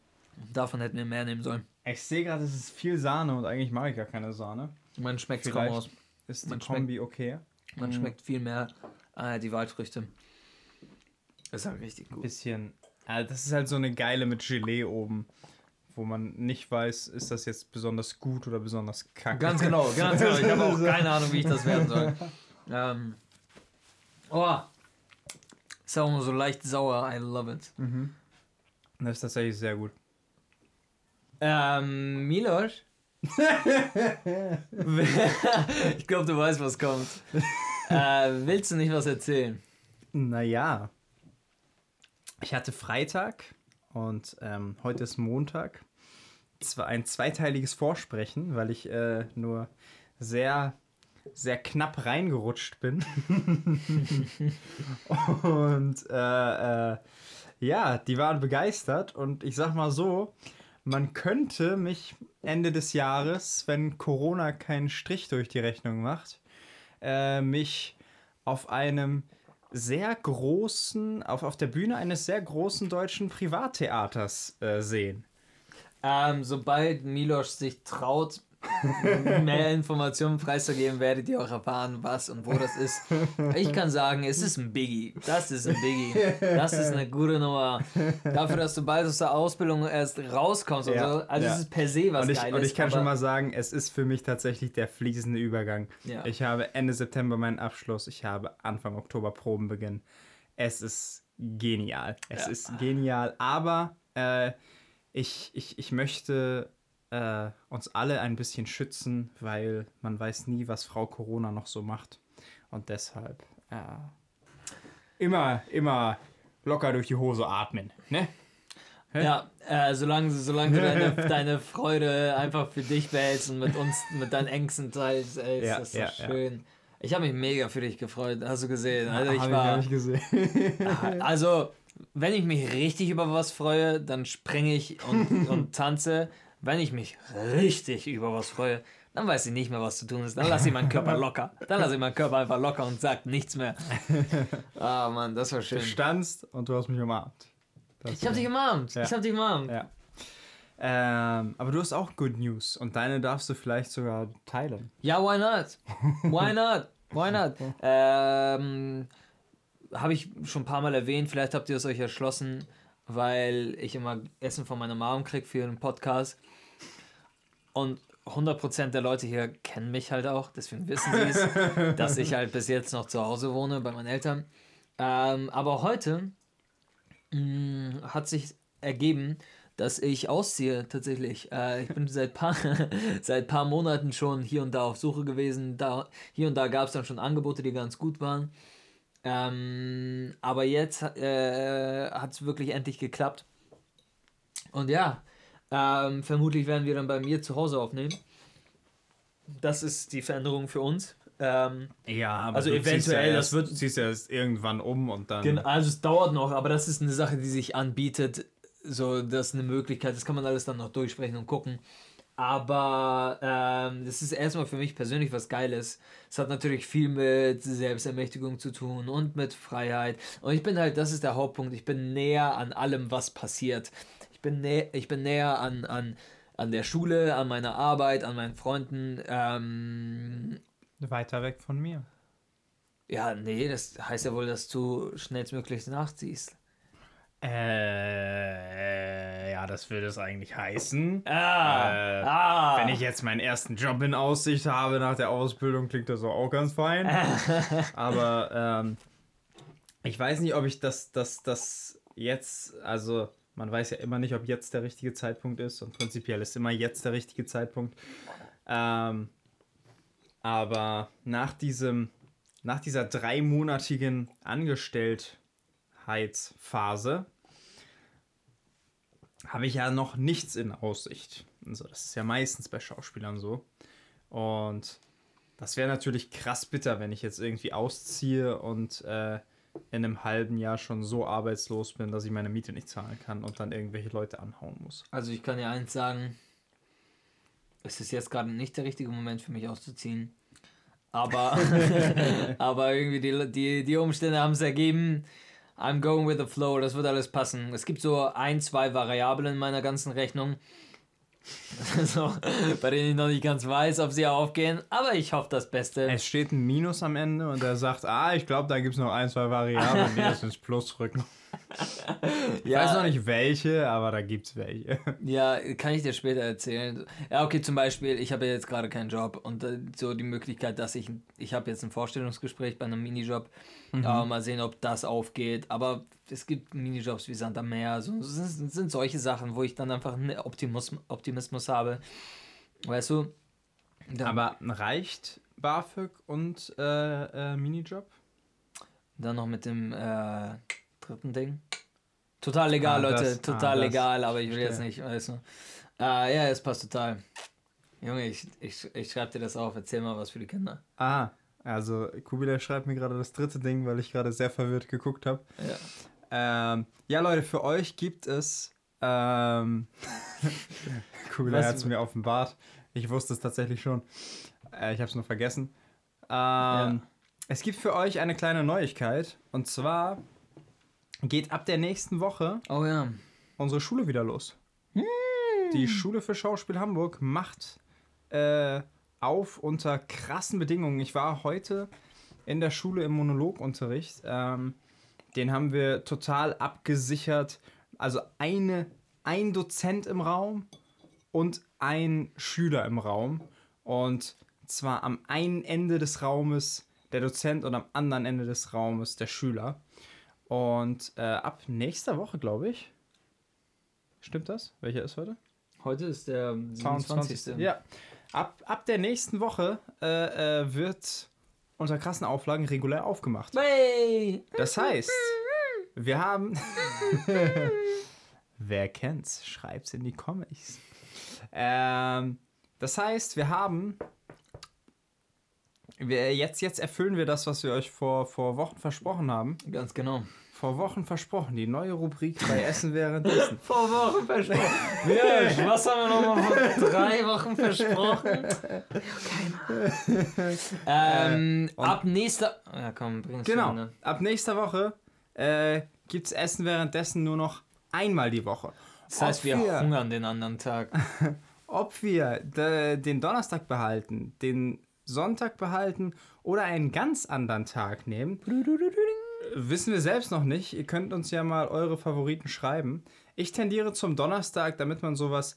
Davon hätten wir mehr nehmen sollen. Ich sehe gerade, es ist viel Sahne und eigentlich mag ich gar keine Sahne. Man schmeckt es kaum aus. ist die Man schmeckt- Kombi okay. Man Mhm. schmeckt viel mehr äh, die Waldfrüchte. Das ist halt richtig gut. Bisschen. Also das ist halt so eine geile mit Gelee oben, wo man nicht weiß, ist das jetzt besonders gut oder besonders kacke. Ganz genau, ganz genau. Ich habe auch keine Ahnung, wie ich das werden soll. Ähm, oh, ist auch nur so leicht sauer. I love it. Mhm. Das ist tatsächlich sehr gut. Ähm, Milos? ich glaube, du weißt, was kommt. Äh, willst du nicht was erzählen? Naja. Ich hatte Freitag und ähm, heute ist Montag. Zwar ein zweiteiliges Vorsprechen, weil ich äh, nur sehr, sehr knapp reingerutscht bin. und äh, äh, ja, die waren begeistert und ich sag mal so, man könnte mich Ende des Jahres, wenn Corona keinen Strich durch die Rechnung macht, äh, mich auf einem sehr großen, auf, auf der Bühne eines sehr großen deutschen Privattheaters äh, sehen. Ähm, sobald Milos sich traut, mehr Informationen preiszugeben, werdet ihr auch erfahren, was und wo das ist. Ich kann sagen, es ist ein Biggie. Das ist ein Biggie. Das ist eine gute Nummer. Dafür, dass du bald aus der Ausbildung erst rauskommst und Ja, so. Also ja. es ist per se was Und ich, Geiles. und ich kann schon mal sagen, es ist für mich tatsächlich der fließende Übergang. Ja. Ich habe Ende September meinen Abschluss, ich habe Anfang Oktober Probenbeginn. Es ist genial. Es ist genial, aber äh, ich, ich, ich möchte äh, uns alle ein bisschen schützen, weil man weiß nie, was Frau Corona noch so macht. Und deshalb äh, immer, immer locker durch die Hose atmen, ne? Ja, äh, solange, solange du deine, deine Freude einfach für dich behältst und mit uns, mit deinen Ängsten teilst, ey, ist Ja, das so ja, schön. Ich habe mich mega für dich gefreut, hast du gesehen. Also ich Hab war, hab ich gesehen. also wenn ich mich richtig über was freue, dann springe ich und, und tanze. Wenn ich mich richtig über was freue, dann weiß ich nicht mehr, was zu tun ist. Dann lasse ich meinen Körper locker. Dann lasse ich meinen Körper einfach locker und sagt nichts mehr. Ah, Mann, das war Du schön. standst und du hast mich umarmt. Das Ich hab dich umarmt. Ja. Ich hab dich umarmt. Ja. Ähm, aber du hast auch Good News und deine darfst du vielleicht sogar teilen. Ja, why not? Why not? Why not? Ähm, Habe ich schon ein paar Mal erwähnt, vielleicht habt ihr es euch erschlossen, weil ich immer Essen von meiner Mom krieg für einen Podcast. Und 100% der Leute hier kennen mich halt auch, deswegen wissen sie es, dass ich halt bis jetzt noch zu Hause wohne bei meinen Eltern. Ähm, aber heute mh, hat sich ergeben, dass ich ausziehe tatsächlich. Äh, ich bin seit paar, seit paar Monaten schon hier und da auf Suche gewesen. Da, hier und da gab es dann schon Angebote, die ganz gut waren. Ähm, aber jetzt äh, hat es wirklich endlich geklappt. Und ja, ähm, vermutlich werden wir dann bei mir zu Hause aufnehmen. Das ist die Veränderung für uns. Ähm, Ja, aber Also eventuell, ja das erst, wird- du ziehst ja erst irgendwann um und dann. Gen- Also es dauert noch, aber das ist eine Sache, die sich anbietet. So, das ist eine Möglichkeit. Das kann man alles dann noch durchsprechen und gucken. Aber ähm, das ist erstmal für mich persönlich was Geiles. Es hat natürlich viel mit Selbstermächtigung zu tun und mit Freiheit. Und ich bin halt, das ist der Hauptpunkt, ich bin näher an allem, was passiert. Ich bin, nä ich bin näher an, an, an der Schule, an meiner Arbeit, an meinen Freunden. Ähm, Weiter weg von mir. ja, nee, das heißt ja wohl, dass du schnellstmöglich nachziehst. Äh, ja, das würde es eigentlich heißen. Ah, Äh, ah. Wenn ich jetzt meinen ersten Job in Aussicht habe nach der Ausbildung, klingt das auch ganz fein. Aber ähm, ich weiß nicht, ob ich das, das, das jetzt, also man weiß ja immer nicht, ob jetzt der richtige Zeitpunkt ist und prinzipiell ist immer jetzt der richtige Zeitpunkt. Ähm, aber nach diesem, nach dieser dreimonatigen Angestelltheitsphase habe ich ja noch nichts in Aussicht. Also das ist ja meistens bei Schauspielern so. Und das wäre natürlich krass bitter, wenn ich jetzt irgendwie ausziehe und äh, in einem halben Jahr schon so arbeitslos bin, dass ich meine Miete nicht zahlen kann und dann irgendwelche Leute anhauen muss. Also ich kann dir eins sagen, es ist jetzt gerade nicht der richtige Moment für mich auszuziehen. Aber, aber irgendwie die, die, die Umstände haben es ergeben. I'm going with the flow, das wird alles passen. Es gibt so ein, zwei Variablen in meiner ganzen Rechnung, so, bei denen ich noch nicht ganz weiß, ob sie aufgehen. Aber ich hoffe das Beste. Es steht ein Minus am Ende und er sagt, ah, ich glaube, da gibt es noch ein, zwei Variablen, die das ins Plus rücken. Ich ja, weiß noch nicht welche, aber da gibt es welche. Ja, kann ich dir später erzählen. Ja, okay, zum Beispiel, ich habe ja jetzt gerade keinen Job und äh, so die Möglichkeit, dass ich, ich habe jetzt ein Vorstellungsgespräch bei einem Minijob, äh, mal sehen, ob das aufgeht. Aber es gibt Minijobs wie Santa Meer, so es sind, sind solche Sachen, wo ich dann einfach einen Optimus, Optimismus habe. Weißt du? Dann, Aber reicht BAföG und äh, äh, Minijob? dann noch mit dem äh, dritten Ding. Total legal, Ah, Leute, das- total ah, legal, aber ich will jetzt verstehe. nicht, weißt du. Äh, ja, es passt total. Junge, ich, ich, ich schreibe dir das auf, erzähl mal was für die Kinder. Ah, also Kubilai schreibt mir gerade das dritte Ding, weil ich gerade sehr verwirrt geguckt habe. Ja. Ähm, ja, Leute, für euch gibt es. Ähm, Kubilai Was- hat es mir offenbart. Ich wusste es tatsächlich schon. Äh, ich habe es nur vergessen. Ähm, Es gibt für euch eine kleine Neuigkeit. Und zwar geht ab der nächsten Woche Oh ja. unsere Schule wieder los. Die Schule für Schauspiel Hamburg macht äh, auf unter krassen Bedingungen. Ich war heute in der Schule im Monologunterricht. Ähm, den haben wir total abgesichert. Also eine, ein Dozent im Raum und ein Schüler im Raum. Und zwar am einen Ende des Raumes der Dozent und am anderen Ende des Raumes der Schüler. Und äh, ab nächster Woche, glaube ich, Stimmt das? Welcher ist heute? Heute ist der 27. Ja. Ab, ab der nächsten Woche äh, äh, wird unter krassen Auflagen regulär aufgemacht. Hey! Das heißt, wir haben. Wer kennt's? Schreibt's in die Comics. Ähm, das heißt, wir haben. Wir, jetzt, jetzt erfüllen wir das, was wir euch vor, vor Wochen versprochen haben. Ganz genau. Vor Wochen versprochen. Die neue Rubrik bei Essen währenddessen. Vor Wochen versprochen. Ja, was haben wir nochmal vor drei Wochen versprochen? ähm, ab nächster. Ja, komm, bring's Genau. schon, ne? Ab nächster Woche äh, gibt's Essen währenddessen nur noch einmal die Woche. Das heißt, Ob wir hungern den anderen Tag. ob wir de, den Donnerstag behalten, den Sonntag behalten oder einen ganz anderen Tag nehmen, wissen wir selbst noch nicht. Ihr könnt uns ja mal eure Favoriten schreiben. Ich tendiere zum Donnerstag, damit man sowas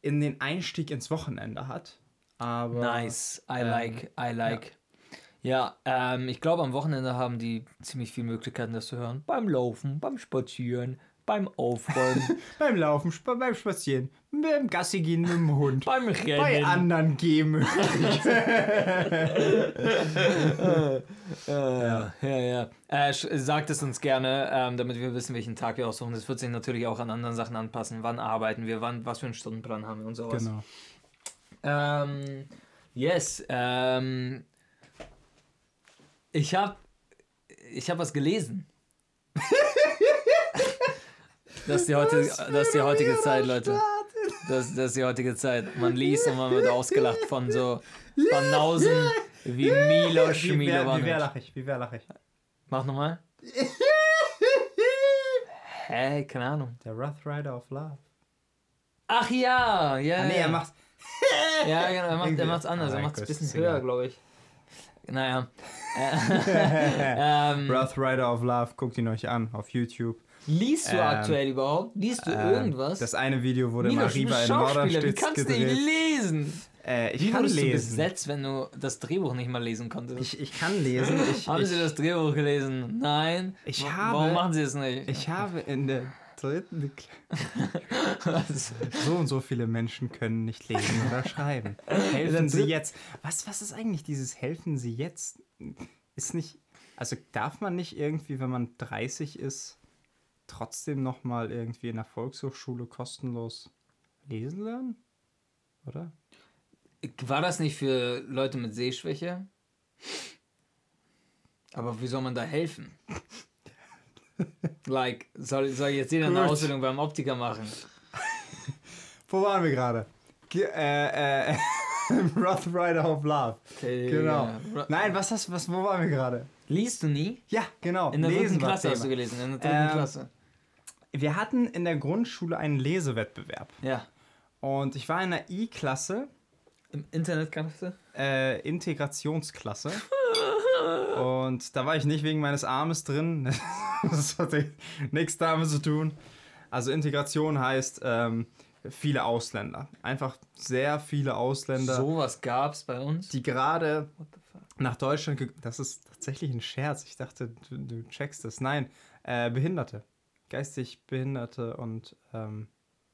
in den Einstieg ins Wochenende hat. Aber Nice. I Ähm, like, I like. Ja, ähm, ich glaube, am Wochenende haben die ziemlich viele Möglichkeiten, das zu hören. Beim Laufen, beim Spazieren, beim Aufräumen, beim Laufen, sp beim Spazieren, beim Gassi gehen mit dem Hund, beim bei Rennen. anderen Games. ja, ja, ja. Äh, sagt es uns gerne, ähm, damit wir wissen, welchen Tag wir aussuchen. Das wird sich natürlich auch an anderen Sachen anpassen. Wann arbeiten wir, wann, was für einen Stundenplan haben wir und sowas. genau. Ähm, yes. Ähm, ich habe ich hab was gelesen. das, ist die heutige, das ist die heutige Zeit, Leute. Das, das ist die heutige Zeit. Man liest und man wird ausgelacht von so Banausen wie Milos wer, wie Milovanovic. lach ich? Wie wer lach ich? Mach nochmal. Hä? Keine Ahnung. Der Rough Rider of Love. Ach ja, ja. Ah, nee, er macht. Ja, genau, er macht er macht's anders. Er macht es ein bisschen höher, glaube ich. Naja. ähm, Rough Rider of Love, guckt ihn euch an auf YouTube. Liest du Ähm, aktuell überhaupt? Liest du Ähm, irgendwas? Das eine Video du bist Riva in Schauspieler, wie Norderstütz kannst du nicht lesen? Äh, ich Wie kann wurdest du lesen. besetzt, wenn du das Drehbuch nicht mal lesen konntest? Ich, ich kann lesen. Ich, Haben ich, Sie das Drehbuch gelesen? Nein. Ich Wa- habe- Warum machen Sie es nicht? ich habe in der dritten so und so viele Menschen können nicht lesen oder schreiben. Helfen der Sie jetzt. Was, was ist eigentlich dieses Helfen Sie jetzt? Ist nicht. Also darf man nicht irgendwie, wenn man 30 ist, trotzdem nochmal irgendwie in der Volkshochschule kostenlos lesen lernen? Oder? War das nicht für Leute mit Sehschwäche? Aber wie soll man da helfen? like, soll, soll jetzt jeder eine. Ausbildung beim Optiker machen? Wo waren wir gerade? Ge äh, äh, Rough Rider of Love. Okay, Genau. ja. Nein, was hast was, wo waren wir gerade? Liest du nie? Ja, genau. In der Lesen dritten Klasse hast du gelesen, in der dritten Ähm, Klasse. Wir hatten in der Grundschule einen Lesewettbewerb. Ja. Und ich war in der I-Klasse, Im Internet kannst du? äh, Integrationsklasse. Und da war ich nicht wegen meines Armes drin. Das hatte nichts damit zu tun. Also Integration heißt ähm, viele Ausländer. Einfach sehr viele Ausländer, Sowas gab's bei uns. die gerade nach Deutschland. Das ist tatsächlich ein Scherz. Ich dachte, du, du checkst es. Nein, äh, Behinderte. Geistig Behinderte und ähm,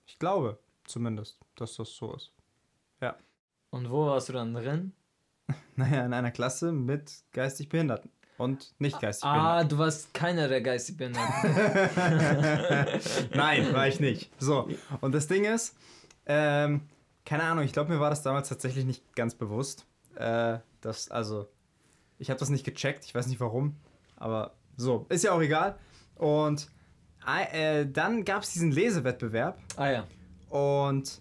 ich glaube zumindest, dass das so ist. Und wo warst du dann drin? Naja, in einer Klasse mit geistig Behinderten und nicht geistig Ah, du warst keiner der geistig Behinderten. Behinderten. Nein, war ich nicht. So, und das Ding ist, ähm, keine Ahnung, ich glaube, mir war das damals tatsächlich nicht ganz bewusst. Äh, dass, also, ich habe das nicht gecheckt, ich weiß nicht warum, aber so, ist ja auch egal. Und äh, dann gab es diesen Lesewettbewerb ah ja. und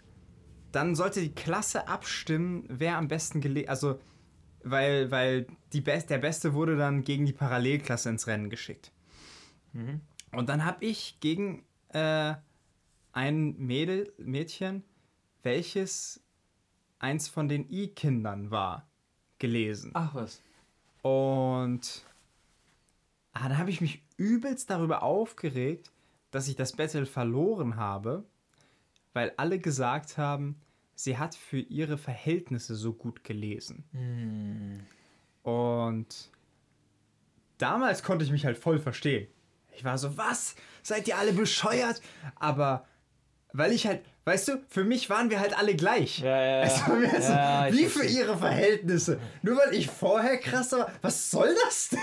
dann sollte die Klasse abstimmen, wer am besten gelesen, also weil, weil die Best der Beste wurde dann gegen die Parallelklasse ins Rennen geschickt. Mhm. Und dann habe ich gegen äh, ein Mädel, Mädchen, welches eins von den I-Kindern war, gelesen. Ach was. Und ah, dann habe ich mich übelst darüber aufgeregt, dass ich das Battle verloren habe, weil alle gesagt haben, sie hat für ihre Verhältnisse so gut gelesen. Hm. Und damals konnte ich mich halt voll verstehen. Ich war so, was? Seid ihr alle bescheuert? Aber weil ich halt, weißt du, für mich waren wir halt alle gleich. Ja, ja, ja. Mir Ja, so, wie für ihre Verhältnisse. Nur weil ich vorher krass war, was soll das denn?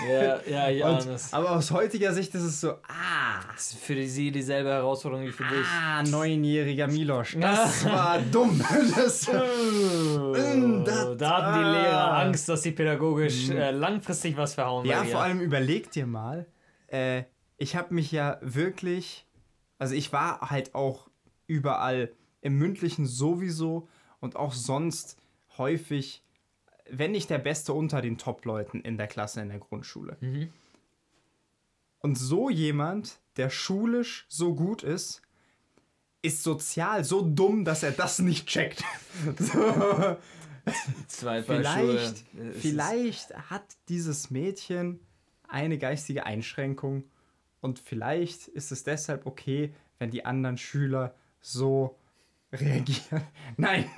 Ja, ja, ahne Und, aber aus heutiger Sicht ist es so, ah, Das ist für sie dieselbe Herausforderung wie für dich. ah, neunjähriger Milosch, das war dumm. Das, Oh, das- da hatten die ah. Lehrer Angst, dass sie pädagogisch äh, langfristig was verhauen. ja, vor allem überleg dir mal, äh, ich habe mich ja wirklich, also ich war halt auch überall im mündlichen sowieso und auch sonst häufig, wenn nicht der Beste unter den Top-Leuten in der Klasse in der Grundschule. Mhm. Und so jemand, der schulisch so gut ist, ist sozial so dumm, dass er das nicht checkt. So, vielleicht, vielleicht hat dieses Mädchen eine geistige Einschränkung und vielleicht ist es deshalb okay, wenn die anderen Schüler so reagieren. Nein,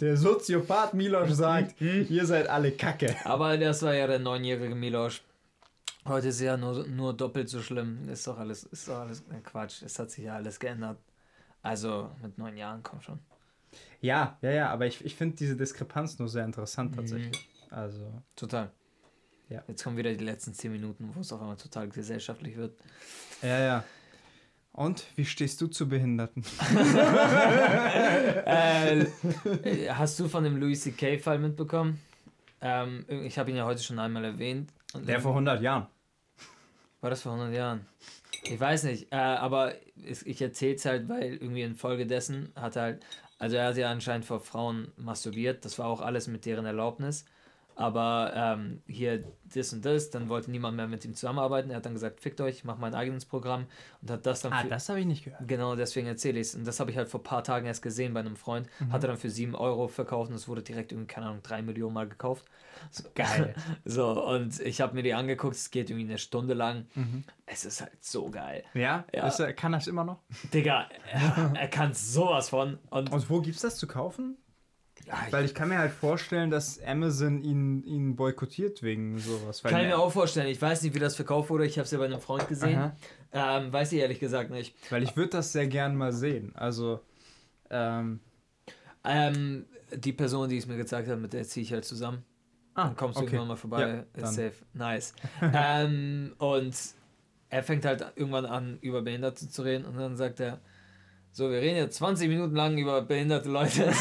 der Soziopath Milosch sagt, ihr seid alle Kacke. Aber das war ja der neunjährige Milosch. Heute ist ja nur, nur doppelt so schlimm. Ist doch alles, ist doch alles äh, Quatsch. Es hat sich ja alles geändert. Also mit neun Jahren, komm schon. Ja, ja, ja, aber ich, ich finde diese Diskrepanz nur sehr interessant tatsächlich. Also, Total. Ja. Jetzt kommen wieder die letzten zehn Minuten, wo es auf einmal total gesellschaftlich wird. ja, ja. Und wie stehst du zu Behinderten? äh, hast du von dem Louis C.K.-Fall mitbekommen? Ähm, ich habe ihn ja heute schon einmal erwähnt. Und Der vor 100 Jahren. War das vor 100 Jahren? Ich weiß nicht, äh, aber ich erzähle es halt, weil irgendwie infolgedessen hat er halt, also er hat ja anscheinend vor Frauen masturbiert, das war auch alles mit deren Erlaubnis, aber ähm, hier das und das, dann wollte niemand mehr mit ihm zusammenarbeiten, er hat dann gesagt, fickt euch, mach mein eigenes Programm und hat das dann Ah, für, das habe ich nicht gehört. Genau, deswegen erzähle ich es. Und das habe ich halt vor ein paar Tagen erst gesehen bei einem Freund. Mhm. Hat er dann für 7 Euro verkauft und es wurde direkt irgendwie, keine Ahnung, 3 Millionen Mal gekauft. So, Geil. so, und ich habe mir die angeguckt, es geht irgendwie eine Stunde lang. Es ist halt so geil. Ja? Ja. Ist er, kann das immer noch? Digga, er, er kann sowas von. Und Und wo gibt's das zu kaufen? Ja, ich Weil ich kann mir halt vorstellen, dass Amazon ihn, ihn boykottiert wegen sowas. Kann ich mir auch vorstellen. Ich weiß nicht, wie das verkauft wurde. Ich habe es ja bei einem Freund gesehen. Ähm, weiß ich ehrlich gesagt nicht. Weil ich würde das sehr gern mal sehen. Also, ähm, Ähm, die Person, die es mir gezeigt hat, mit der ziehe ich halt zusammen. ah, Dann kommst du okay. irgendwann mal vorbei. Ja, ist safe. Nice. ähm, und er fängt halt irgendwann an, über Behinderte zu reden und dann sagt er, so, wir reden jetzt 20 Minuten lang über behinderte Leute.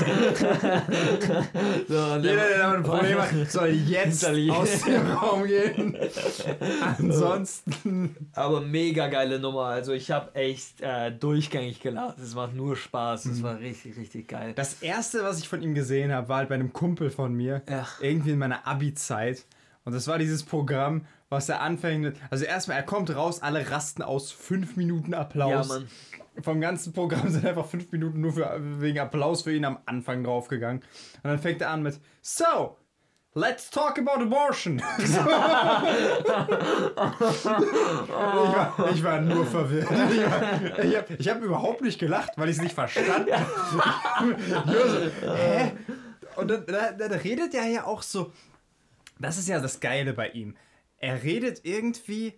so, Jeder, der damit ein Problem hat. soll jetzt aus dem Raum gehen. Ansonsten. Aber mega geile Nummer. Also ich habe echt äh, durchgängig gelacht. Es macht nur Spaß. Mhm. Es war richtig, richtig geil. Das erste, was ich von ihm gesehen habe, war halt bei einem Kumpel von mir. Ja. Irgendwie in meiner Abi-Zeit. Und das war dieses Programm, was er anfängt mit. Also erstmal, er kommt raus, alle rasten aus, fünf Minuten Applaus. Ja, Mann. Vom ganzen Programm sind einfach fünf Minuten nur für, wegen Applaus für ihn am Anfang draufgegangen. Und dann fängt er an mit So, let's talk about abortion. Ich, war, ich war nur verwirrt. Ich, ich habe ich hab überhaupt nicht gelacht, weil ich es nicht verstanden habe. So, hä? Und dann, dann, dann redet er ja auch so. Das ist ja das Geile bei ihm. Er redet irgendwie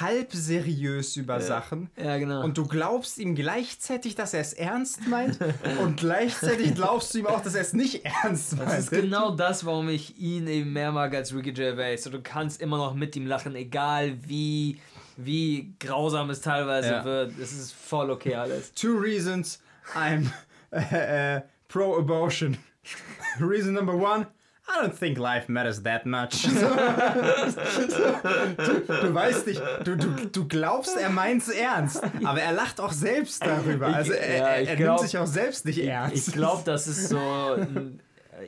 halb seriös über Sachen. Ja, genau. Und du glaubst ihm gleichzeitig, dass er es ernst meint. und gleichzeitig glaubst du ihm auch, dass er es nicht ernst meint. Das ist genau das, warum ich ihn eben mehr mag als Ricky Gervais. Und du kannst immer noch mit ihm lachen, egal wie, wie grausam es teilweise Ja. wird. Es ist voll okay alles. Two reasons I'm äh, äh, pro-abortion. Reason number one. I don't think life matters that much. du, du weißt nicht, du, du, du glaubst, er meint's ernst, aber er lacht auch selbst darüber. Also er, Ja, er, ich er glaub- nimmt sich auch selbst nicht ernst. Ich glaube, das ist so.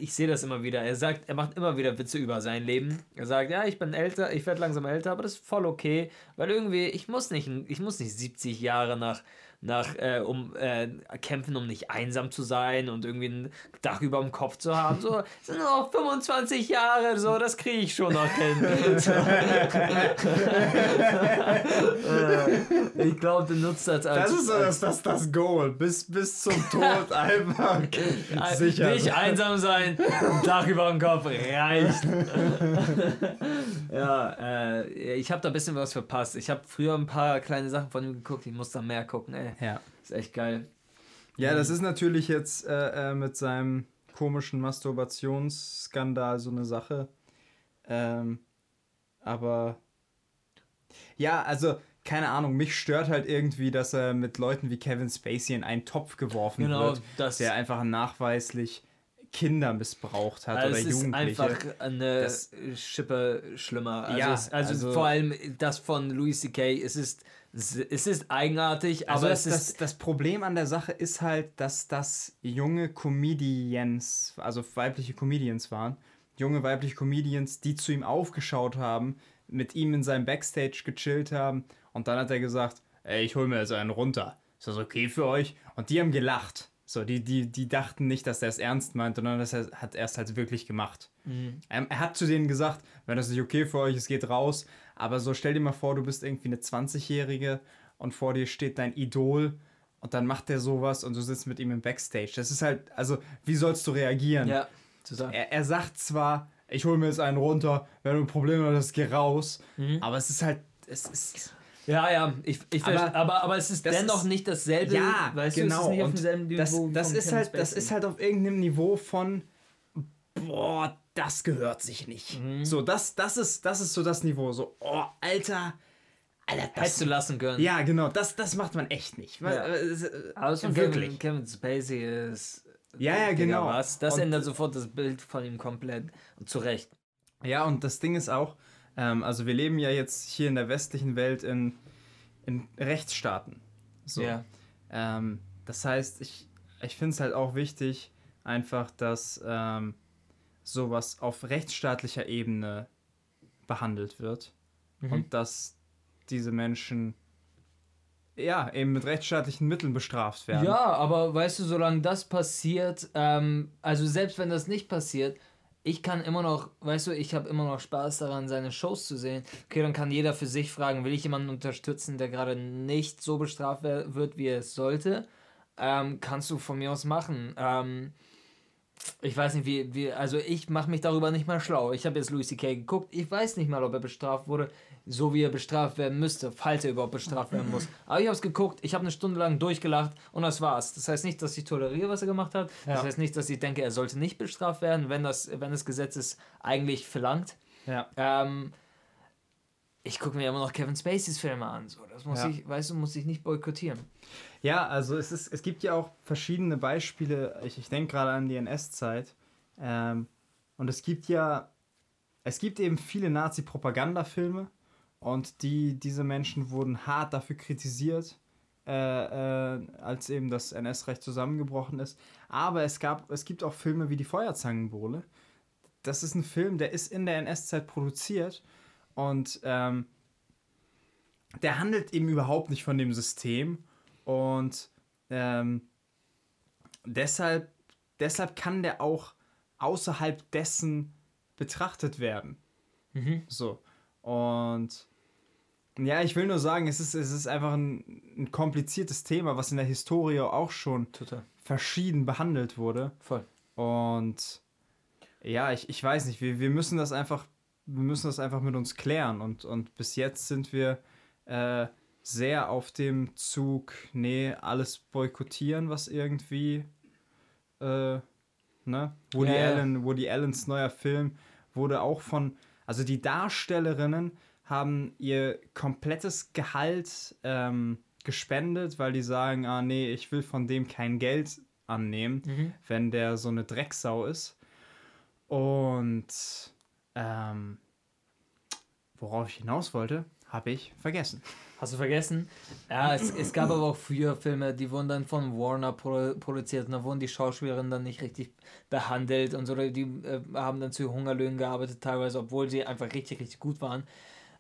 Ich sehe das immer wieder. Er sagt, er macht immer wieder Witze über sein Leben. Er sagt, ja, ich bin älter, ich werde langsam älter, aber das ist voll okay, weil irgendwie ich muss nicht, ich muss nicht 70 Jahre nach nach äh, um äh, kämpfen, um nicht einsam zu sein und irgendwie ein Dach über dem Kopf zu haben. So sind noch 25 Jahre, so das kriege ich schon noch hin. So. Äh, ich glaube, du nutzt das als Das ist so das, das, das Goal. Bis, bis zum Tod einfach sicher. Nicht einsam sein, ein Dach über dem Kopf reicht. ja, äh, ich habe da ein bisschen was verpasst. Ich habe früher ein paar kleine Sachen von ihm geguckt, ich muss da mehr gucken, ey. Ja. Ist echt geil. Ja, das ist natürlich jetzt äh, äh, mit seinem komischen Masturbationsskandal so eine Sache. Ähm, aber ja, also keine Ahnung, mich stört halt irgendwie, dass er mit Leuten wie Kevin Spacey in einen Topf geworfen Genau, wird, das- der einfach nachweislich Kinder missbraucht hat Also oder es ist Jugendliche. einfach eine Das- Schippe schlimmer. Also, Ja, es, also, also- vor allem das von Louis C.K. Es ist, es ist eigenartig, Also aber das, es das, ist das Problem an der Sache ist halt, dass das junge Comedians, also weibliche Comedians waren, junge weibliche Comedians, die zu ihm aufgeschaut haben, mit ihm in seinem Backstage gechillt haben und dann hat er gesagt, ey, ich hol mir jetzt einen runter. Ist das okay für euch? Und die haben gelacht. So, die, die, die dachten nicht, dass er es ernst meint, sondern dass er hat erst halt wirklich gemacht. Mhm. Ähm, er hat zu denen gesagt, wenn das nicht okay für euch ist, geht raus. Aber so stell dir mal vor, du bist irgendwie eine 20-Jährige und vor dir steht dein Idol und dann macht der sowas und du sitzt mit ihm im Backstage. Das ist halt, also, wie sollst du reagieren? ja, total. Er, er sagt zwar, ich hole mir jetzt einen runter, wenn du ein Problem hast, geh raus. Mhm. Aber es ist halt, es ist. Ja, ja, ich, ich Aber aber, aber, aber es ist dennoch ist- nicht dasselbe. Ja, weißt du, genau. es ist nicht auf und demselben Niveau das, ist Kevin halt, das ist halt auf irgendeinem Niveau von boah, das gehört sich nicht. Mhm. So, das, das ist, das ist so das Niveau. So, oh, Alter, Alter, das, Hättest du lassen können. ja, genau, das, das macht man echt nicht. Ja. äh, äh, von wirklich. Kevin, Kevin Spacey ist. Ja, ja, genau. Was? Das Und- ändert sofort das Bild von ihm komplett. Und zu Recht. Ja, und das Ding ist auch, ähm, also wir leben ja jetzt hier in der westlichen Welt in, in Rechtsstaaten. So. Ja. Ähm, das heißt, ich, ich finde es halt auch wichtig, einfach, dass ähm, sowas auf rechtsstaatlicher Ebene behandelt wird Mhm. und dass diese Menschen ja eben mit rechtsstaatlichen Mitteln bestraft werden. Ja, aber weißt du, solange das passiert, ähm, also selbst wenn das nicht passiert, ich kann immer noch, weißt du, ich habe immer noch Spaß daran, seine Shows zu sehen. Okay, dann kann jeder für sich fragen, will ich jemanden unterstützen, der gerade nicht so bestraft wird, wie er es sollte? Ähm, kannst du von mir aus machen. Ähm, ich weiß nicht, wie, wie also ich mache mich darüber nicht mal schlau. Ich habe jetzt Louis C.K. geguckt. Ich weiß nicht mal, ob er bestraft wurde, so wie er bestraft werden müsste, falls er überhaupt bestraft werden muss. Aber ich habe es geguckt, ich habe eine Stunde lang durchgelacht und das war's. Das heißt nicht, dass ich toleriere, was er gemacht hat. Ja. Das heißt nicht, dass ich denke, er sollte nicht bestraft werden, wenn das, wenn das Gesetz es eigentlich verlangt. Ja. Ähm, ich gucke mir immer noch Kevin Spaceys Filme an. So. Das muss Ja. ich, weißt du, muss ich nicht boykottieren. Ja, also es, ist, es gibt ja auch verschiedene Beispiele. Ich, ich denke gerade an die NS-Zeit. Ähm, und es gibt ja, es gibt eben viele Nazi-Propagandafilme und die, diese Menschen wurden hart dafür kritisiert, äh, äh, als eben das NS-Recht zusammengebrochen ist. Aber es, gab, es gibt auch Filme wie die Feuerzangenbowle. Das ist ein Film, der ist in der NS-Zeit produziert und ähm, der handelt eben überhaupt nicht von dem System und ähm, deshalb, deshalb kann der auch außerhalb dessen betrachtet werden. Mhm. So. Und ja, ich will nur sagen, es ist, es ist einfach ein, ein kompliziertes Thema, was in der Historie auch schon Total. verschieden behandelt wurde. Voll. Und ja, ich, ich weiß nicht, wir, wir müssen das einfach, wir müssen das einfach mit uns klären. Und, und bis jetzt sind wir äh, sehr auf dem Zug, nee, alles boykottieren, was irgendwie, äh, ne? Woody ja. Allen, Woody Allens neuer Film wurde auch von, also die Darstellerinnen haben ihr komplettes Gehalt ähm, gespendet, weil die sagen, ah nee, ich will von dem kein Geld annehmen, Mhm. wenn der so eine Drecksau ist. Und ähm, worauf ich hinaus wollte, habe ich vergessen. Hast du vergessen? Ja, es, es gab aber auch früher Filme, die wurden dann von Warner pro, produziert und da wurden die Schauspielerinnen dann nicht richtig behandelt und so. Die äh, haben dann zu Hungerlöhnen gearbeitet, teilweise, obwohl sie einfach richtig, richtig gut waren.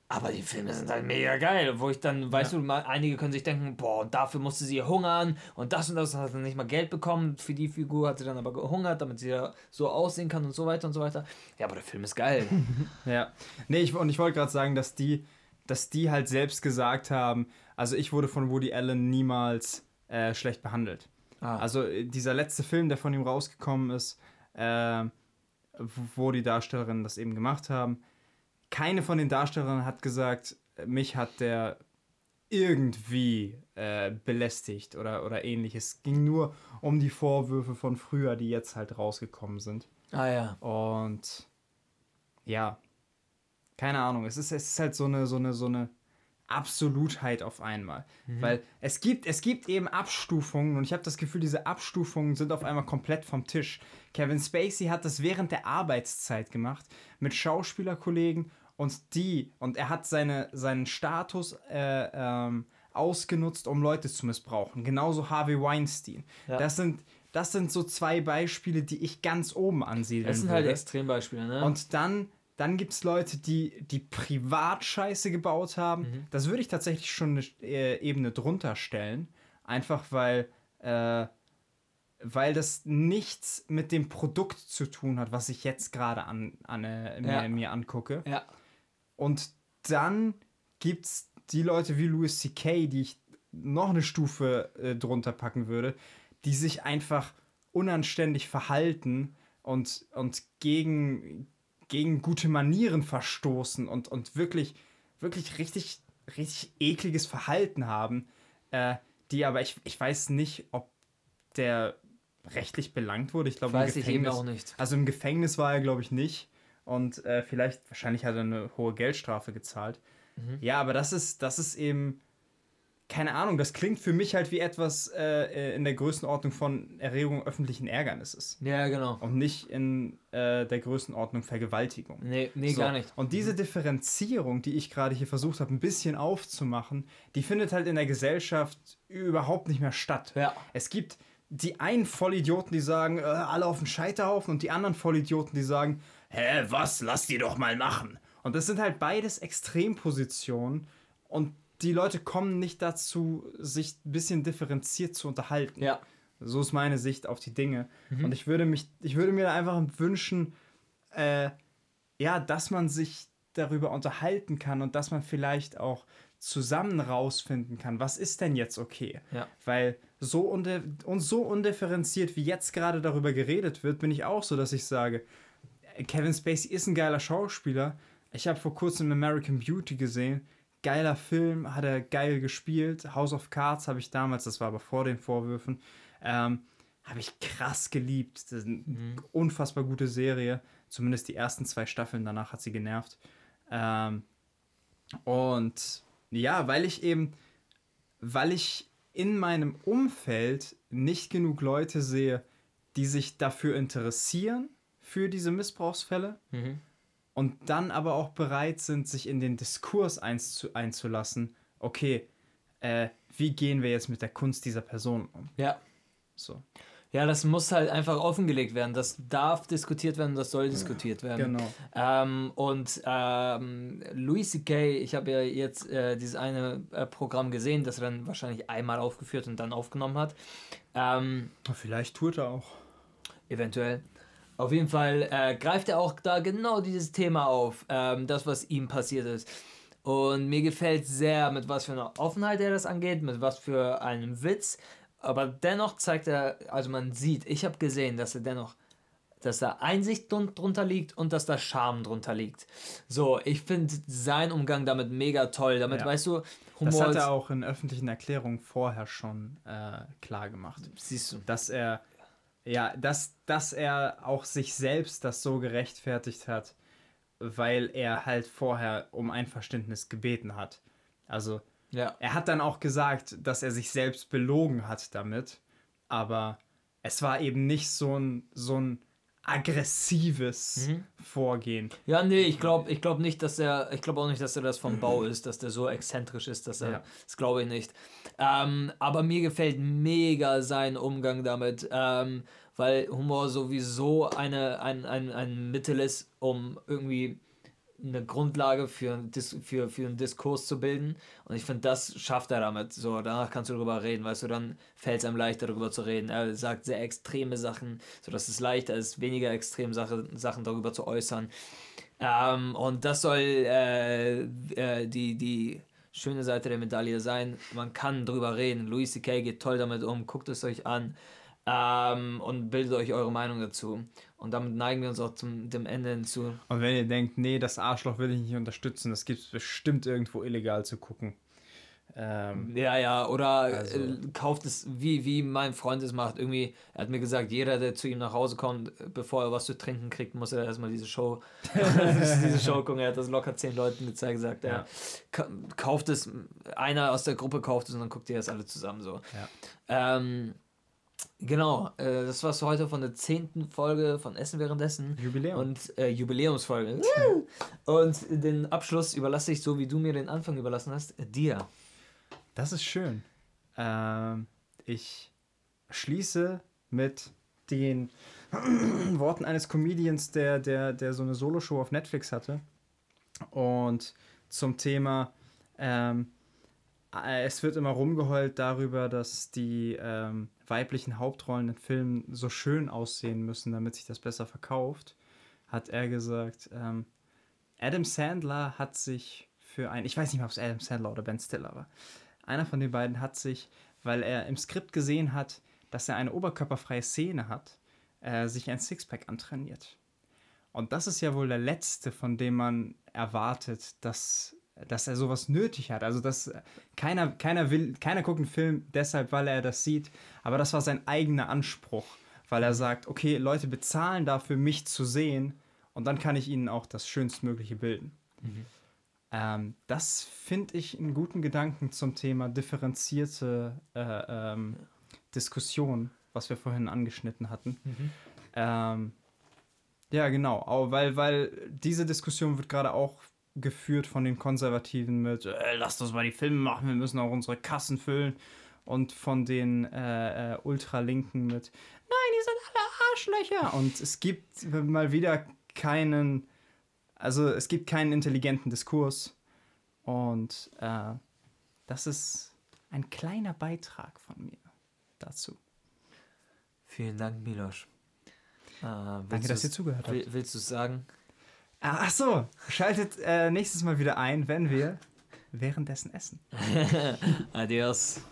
Aber die Filme sind halt mega geil, wo ich dann, weißt du, mal, einige können sich denken, boah, und dafür musste sie hungern und das und das hat sie nicht mal Geld bekommen. Für die Figur hat sie dann aber gehungert, damit sie ja so aussehen kann und so weiter und so weiter. Ja, aber der Film ist geil. Ja. Nee, ich, und ich wollte gerade sagen, dass die, dass die halt selbst gesagt haben, also ich wurde von Woody Allen niemals äh, schlecht behandelt. Ah. Also äh, dieser letzte Film, der von ihm rausgekommen ist, äh, wo die Darstellerinnen das eben gemacht haben, keine von den Darstellerinnen hat gesagt, mich hat der irgendwie äh, belästigt oder, oder ähnliches. Es ging nur um die Vorwürfe von früher, die jetzt halt rausgekommen sind. Ah ja. Und ja, keine Ahnung, es ist, es ist halt so eine, so eine, so eine Absolutheit auf einmal. Weil es gibt, es gibt eben Abstufungen und ich habe das Gefühl, diese Abstufungen sind auf einmal komplett vom Tisch. Kevin Spacey hat das während der Arbeitszeit gemacht mit Schauspielerkollegen und die, und er hat seine, seinen Status äh, ähm, ausgenutzt, um Leute zu missbrauchen. Genauso Harvey Weinstein. Ja. Das sind, das sind so zwei Beispiele, die ich ganz oben ansiedeln Das sind würde. halt Extrembeispiele, ne? Und dann, dann gibt es Leute, die, die Privatscheiße gebaut haben. Mhm. Das würde ich tatsächlich schon eine äh, Ebene drunter stellen. Einfach weil, äh, weil das nichts mit dem Produkt zu tun hat, was ich jetzt gerade an, an, äh, mir, Ja. mir angucke. ja. Und dann gibt es die Leute wie Louis C.K., die ich noch eine Stufe äh, drunter packen würde, die sich einfach unanständig verhalten und, und gegen, gegen gute Manieren verstoßen und, und wirklich, wirklich richtig, richtig ekliges Verhalten haben, äh, die aber, ich, ich weiß nicht, ob der rechtlich belangt wurde. Ich glaube, im Weiß ich eben Gefängnis. auch nicht. Also im Gefängnis war er, glaube ich, nicht. Und äh, vielleicht, wahrscheinlich hat er eine hohe Geldstrafe gezahlt. Mhm. Ja, aber das ist, das ist eben, keine Ahnung, das klingt für mich halt wie etwas äh, äh, in der Größenordnung von Erregung öffentlichen Ärgernisses. Ja, genau. Und nicht in äh, der Größenordnung Vergewaltigung. Nee, nee, So. gar nicht. Und diese Differenzierung, die ich gerade hier versucht habe, ein bisschen aufzumachen, die findet halt in der Gesellschaft überhaupt nicht mehr statt. Ja. Es gibt die einen Vollidioten, die sagen, äh, alle auf den Scheiterhaufen und die anderen Vollidioten, die sagen, hä, was, lass die doch mal machen. Und das sind halt beides Extrempositionen und die Leute kommen nicht dazu, sich ein bisschen differenziert zu unterhalten. Ja. So ist meine Sicht auf die Dinge. Mhm. Und ich würde mich, ich würde mir einfach wünschen, äh, ja, dass man sich darüber unterhalten kann und dass man vielleicht auch zusammen rausfinden kann, was ist denn jetzt okay? Ja. Weil so, und so undifferenziert, wie jetzt gerade darüber geredet wird, bin ich auch so, dass ich sage, äh, Kevin Spacey ist ein geiler Schauspieler. Ich habe vor kurzem American Beauty gesehen. Geiler Film, hat er geil gespielt. House of Cards habe ich damals, das war aber vor den Vorwürfen, ähm, habe ich krass geliebt. Das ist eine unfassbar gute Serie. Zumindest die ersten zwei Staffeln, danach hat sie genervt. Ähm, und ja, weil ich eben, weil ich in meinem Umfeld nicht genug Leute sehe, die sich dafür interessieren, für diese Missbrauchsfälle Mhm. Und dann aber auch bereit sind, sich in den Diskurs einzu einzulassen, okay, äh, wie gehen wir jetzt mit der Kunst dieser Person um? Ja. So. Ja, das muss halt einfach offengelegt werden. Das darf diskutiert werden, das soll diskutiert werden. Genau. Ähm, und ähm, Louis C.K., ich habe ja jetzt äh, dieses eine äh, Programm gesehen, das er dann wahrscheinlich einmal aufgeführt und dann aufgenommen hat. Ähm, Vielleicht tut er auch. eventuell. Auf jeden Fall äh, greift er auch da genau dieses Thema auf, ähm, das, was ihm passiert ist. Und mir gefällt sehr, mit was für einer Offenheit er das angeht, mit was für einem Witz. Aber dennoch zeigt er, also man sieht, ich habe gesehen, dass er dennoch, dass da Einsicht drun- drunter liegt und dass da Charme drunter liegt. So, ich finde seinen Umgang damit mega toll. Damit, Ja. weißt du, Das Humor hat ist- er auch in öffentlichen Erklärungen vorher schon äh, klar gemacht. siehst du. Dass er, ja, dass, dass er auch sich selbst das so gerechtfertigt hat, weil er halt vorher um Einverständnis gebeten hat. Also, Ja. er hat dann auch gesagt, dass er sich selbst belogen hat damit, aber es war eben nicht so ein, so ein aggressives Mhm. Vorgehen. Ja, nee, ich glaube ich glaub nicht, dass er, ich glaube auch nicht, dass er das vom Bau ist, dass der so exzentrisch ist, dass er, Ja. das glaube ich nicht. Ähm, aber mir gefällt mega sein Umgang damit, ähm, weil Humor sowieso eine, ein, ein, ein Mittel ist, um irgendwie eine Grundlage für, für, für einen Diskurs zu bilden. Und ich finde, das schafft er damit. So, danach kannst du darüber reden, weißt du, dann fällt es einem leichter, darüber zu reden. Er sagt sehr extreme Sachen, sodass es leichter ist, weniger extreme Sache, Sachen darüber zu äußern. Ähm, und das soll äh, äh, die, die schöne Seite der Medaille sein. Man kann drüber reden. Louis C.K. geht toll damit um. Guckt es euch an. Ähm, und bildet euch eure Meinung dazu. Und damit neigen wir uns auch zum dem Ende hinzu. Und wenn ihr denkt, nee, das Arschloch will ich nicht unterstützen, das gibt es bestimmt irgendwo illegal zu gucken. Ähm, Ja, ja, oder Also- äh, kauft es, wie, wie mein Freund es macht. Irgendwie, er hat mir gesagt, jeder, der zu ihm nach Hause kommt, bevor er was zu trinken kriegt, muss er erstmal diese Show, diese Show gucken. Er hat das locker zehn Leuten gezeigt, gesagt, Ja. er ka- kauft es, einer aus der Gruppe kauft es und dann guckt ihr das alle zusammen so. Ähm, genau, äh, das war's für heute von der zehnten Folge von Essen währenddessen. Jubiläum. Und äh, Jubiläumsfolge. Und den Abschluss überlasse ich, so wie du mir den Anfang überlassen hast, dir. Das ist schön. Ähm, ich schließe mit den Worten eines Comedians, der, der, der so eine Soloshow auf Netflix hatte. Und zum Thema, ähm, äh, es wird immer rumgeheult darüber, dass die ähm, weiblichen Hauptrollen in Filmen so schön aussehen müssen, damit sich das besser verkauft, hat er gesagt, ähm, Adam Sandler hat sich für ein, ich weiß nicht mehr, ob es Adam Sandler oder Ben Stiller war, einer von den beiden hat sich, weil er im Skript gesehen hat, dass er eine oberkörperfreie Szene hat, äh, sich ein Sixpack antrainiert. Und das ist ja wohl der letzte, von dem man erwartet, dass, dass er sowas nötig hat. Also dass keiner, keiner will, keiner guckt einen Film deshalb, weil er das sieht. Aber das war sein eigener Anspruch, weil er sagt, okay, Leute bezahlen dafür, mich zu sehen, und dann kann ich ihnen auch das Schönstmögliche bilden. Ähm, das finde ich einen guten Gedanken zum Thema differenzierte äh, ähm, Diskussion, was wir vorhin angeschnitten hatten. Ähm, ja, genau, weil, weil diese Diskussion wird gerade auch geführt von den Konservativen mit, äh, lasst uns mal die Filme machen, wir müssen auch unsere Kassen füllen. Und von den äh, äh, Ultralinken mit, nein, ihr seid alle Arschlöcher. Und es gibt mal wieder keinen, also es gibt keinen intelligenten Diskurs. Und äh, das ist ein kleiner Beitrag von mir dazu. Vielen Dank, Milosch. Äh, Danke, dass ihr zugehört habt. will- Willst du sagen? Ah, Ach so, schaltet äh, nächstes Mal wieder ein, wenn wir währenddessen essen. Adios.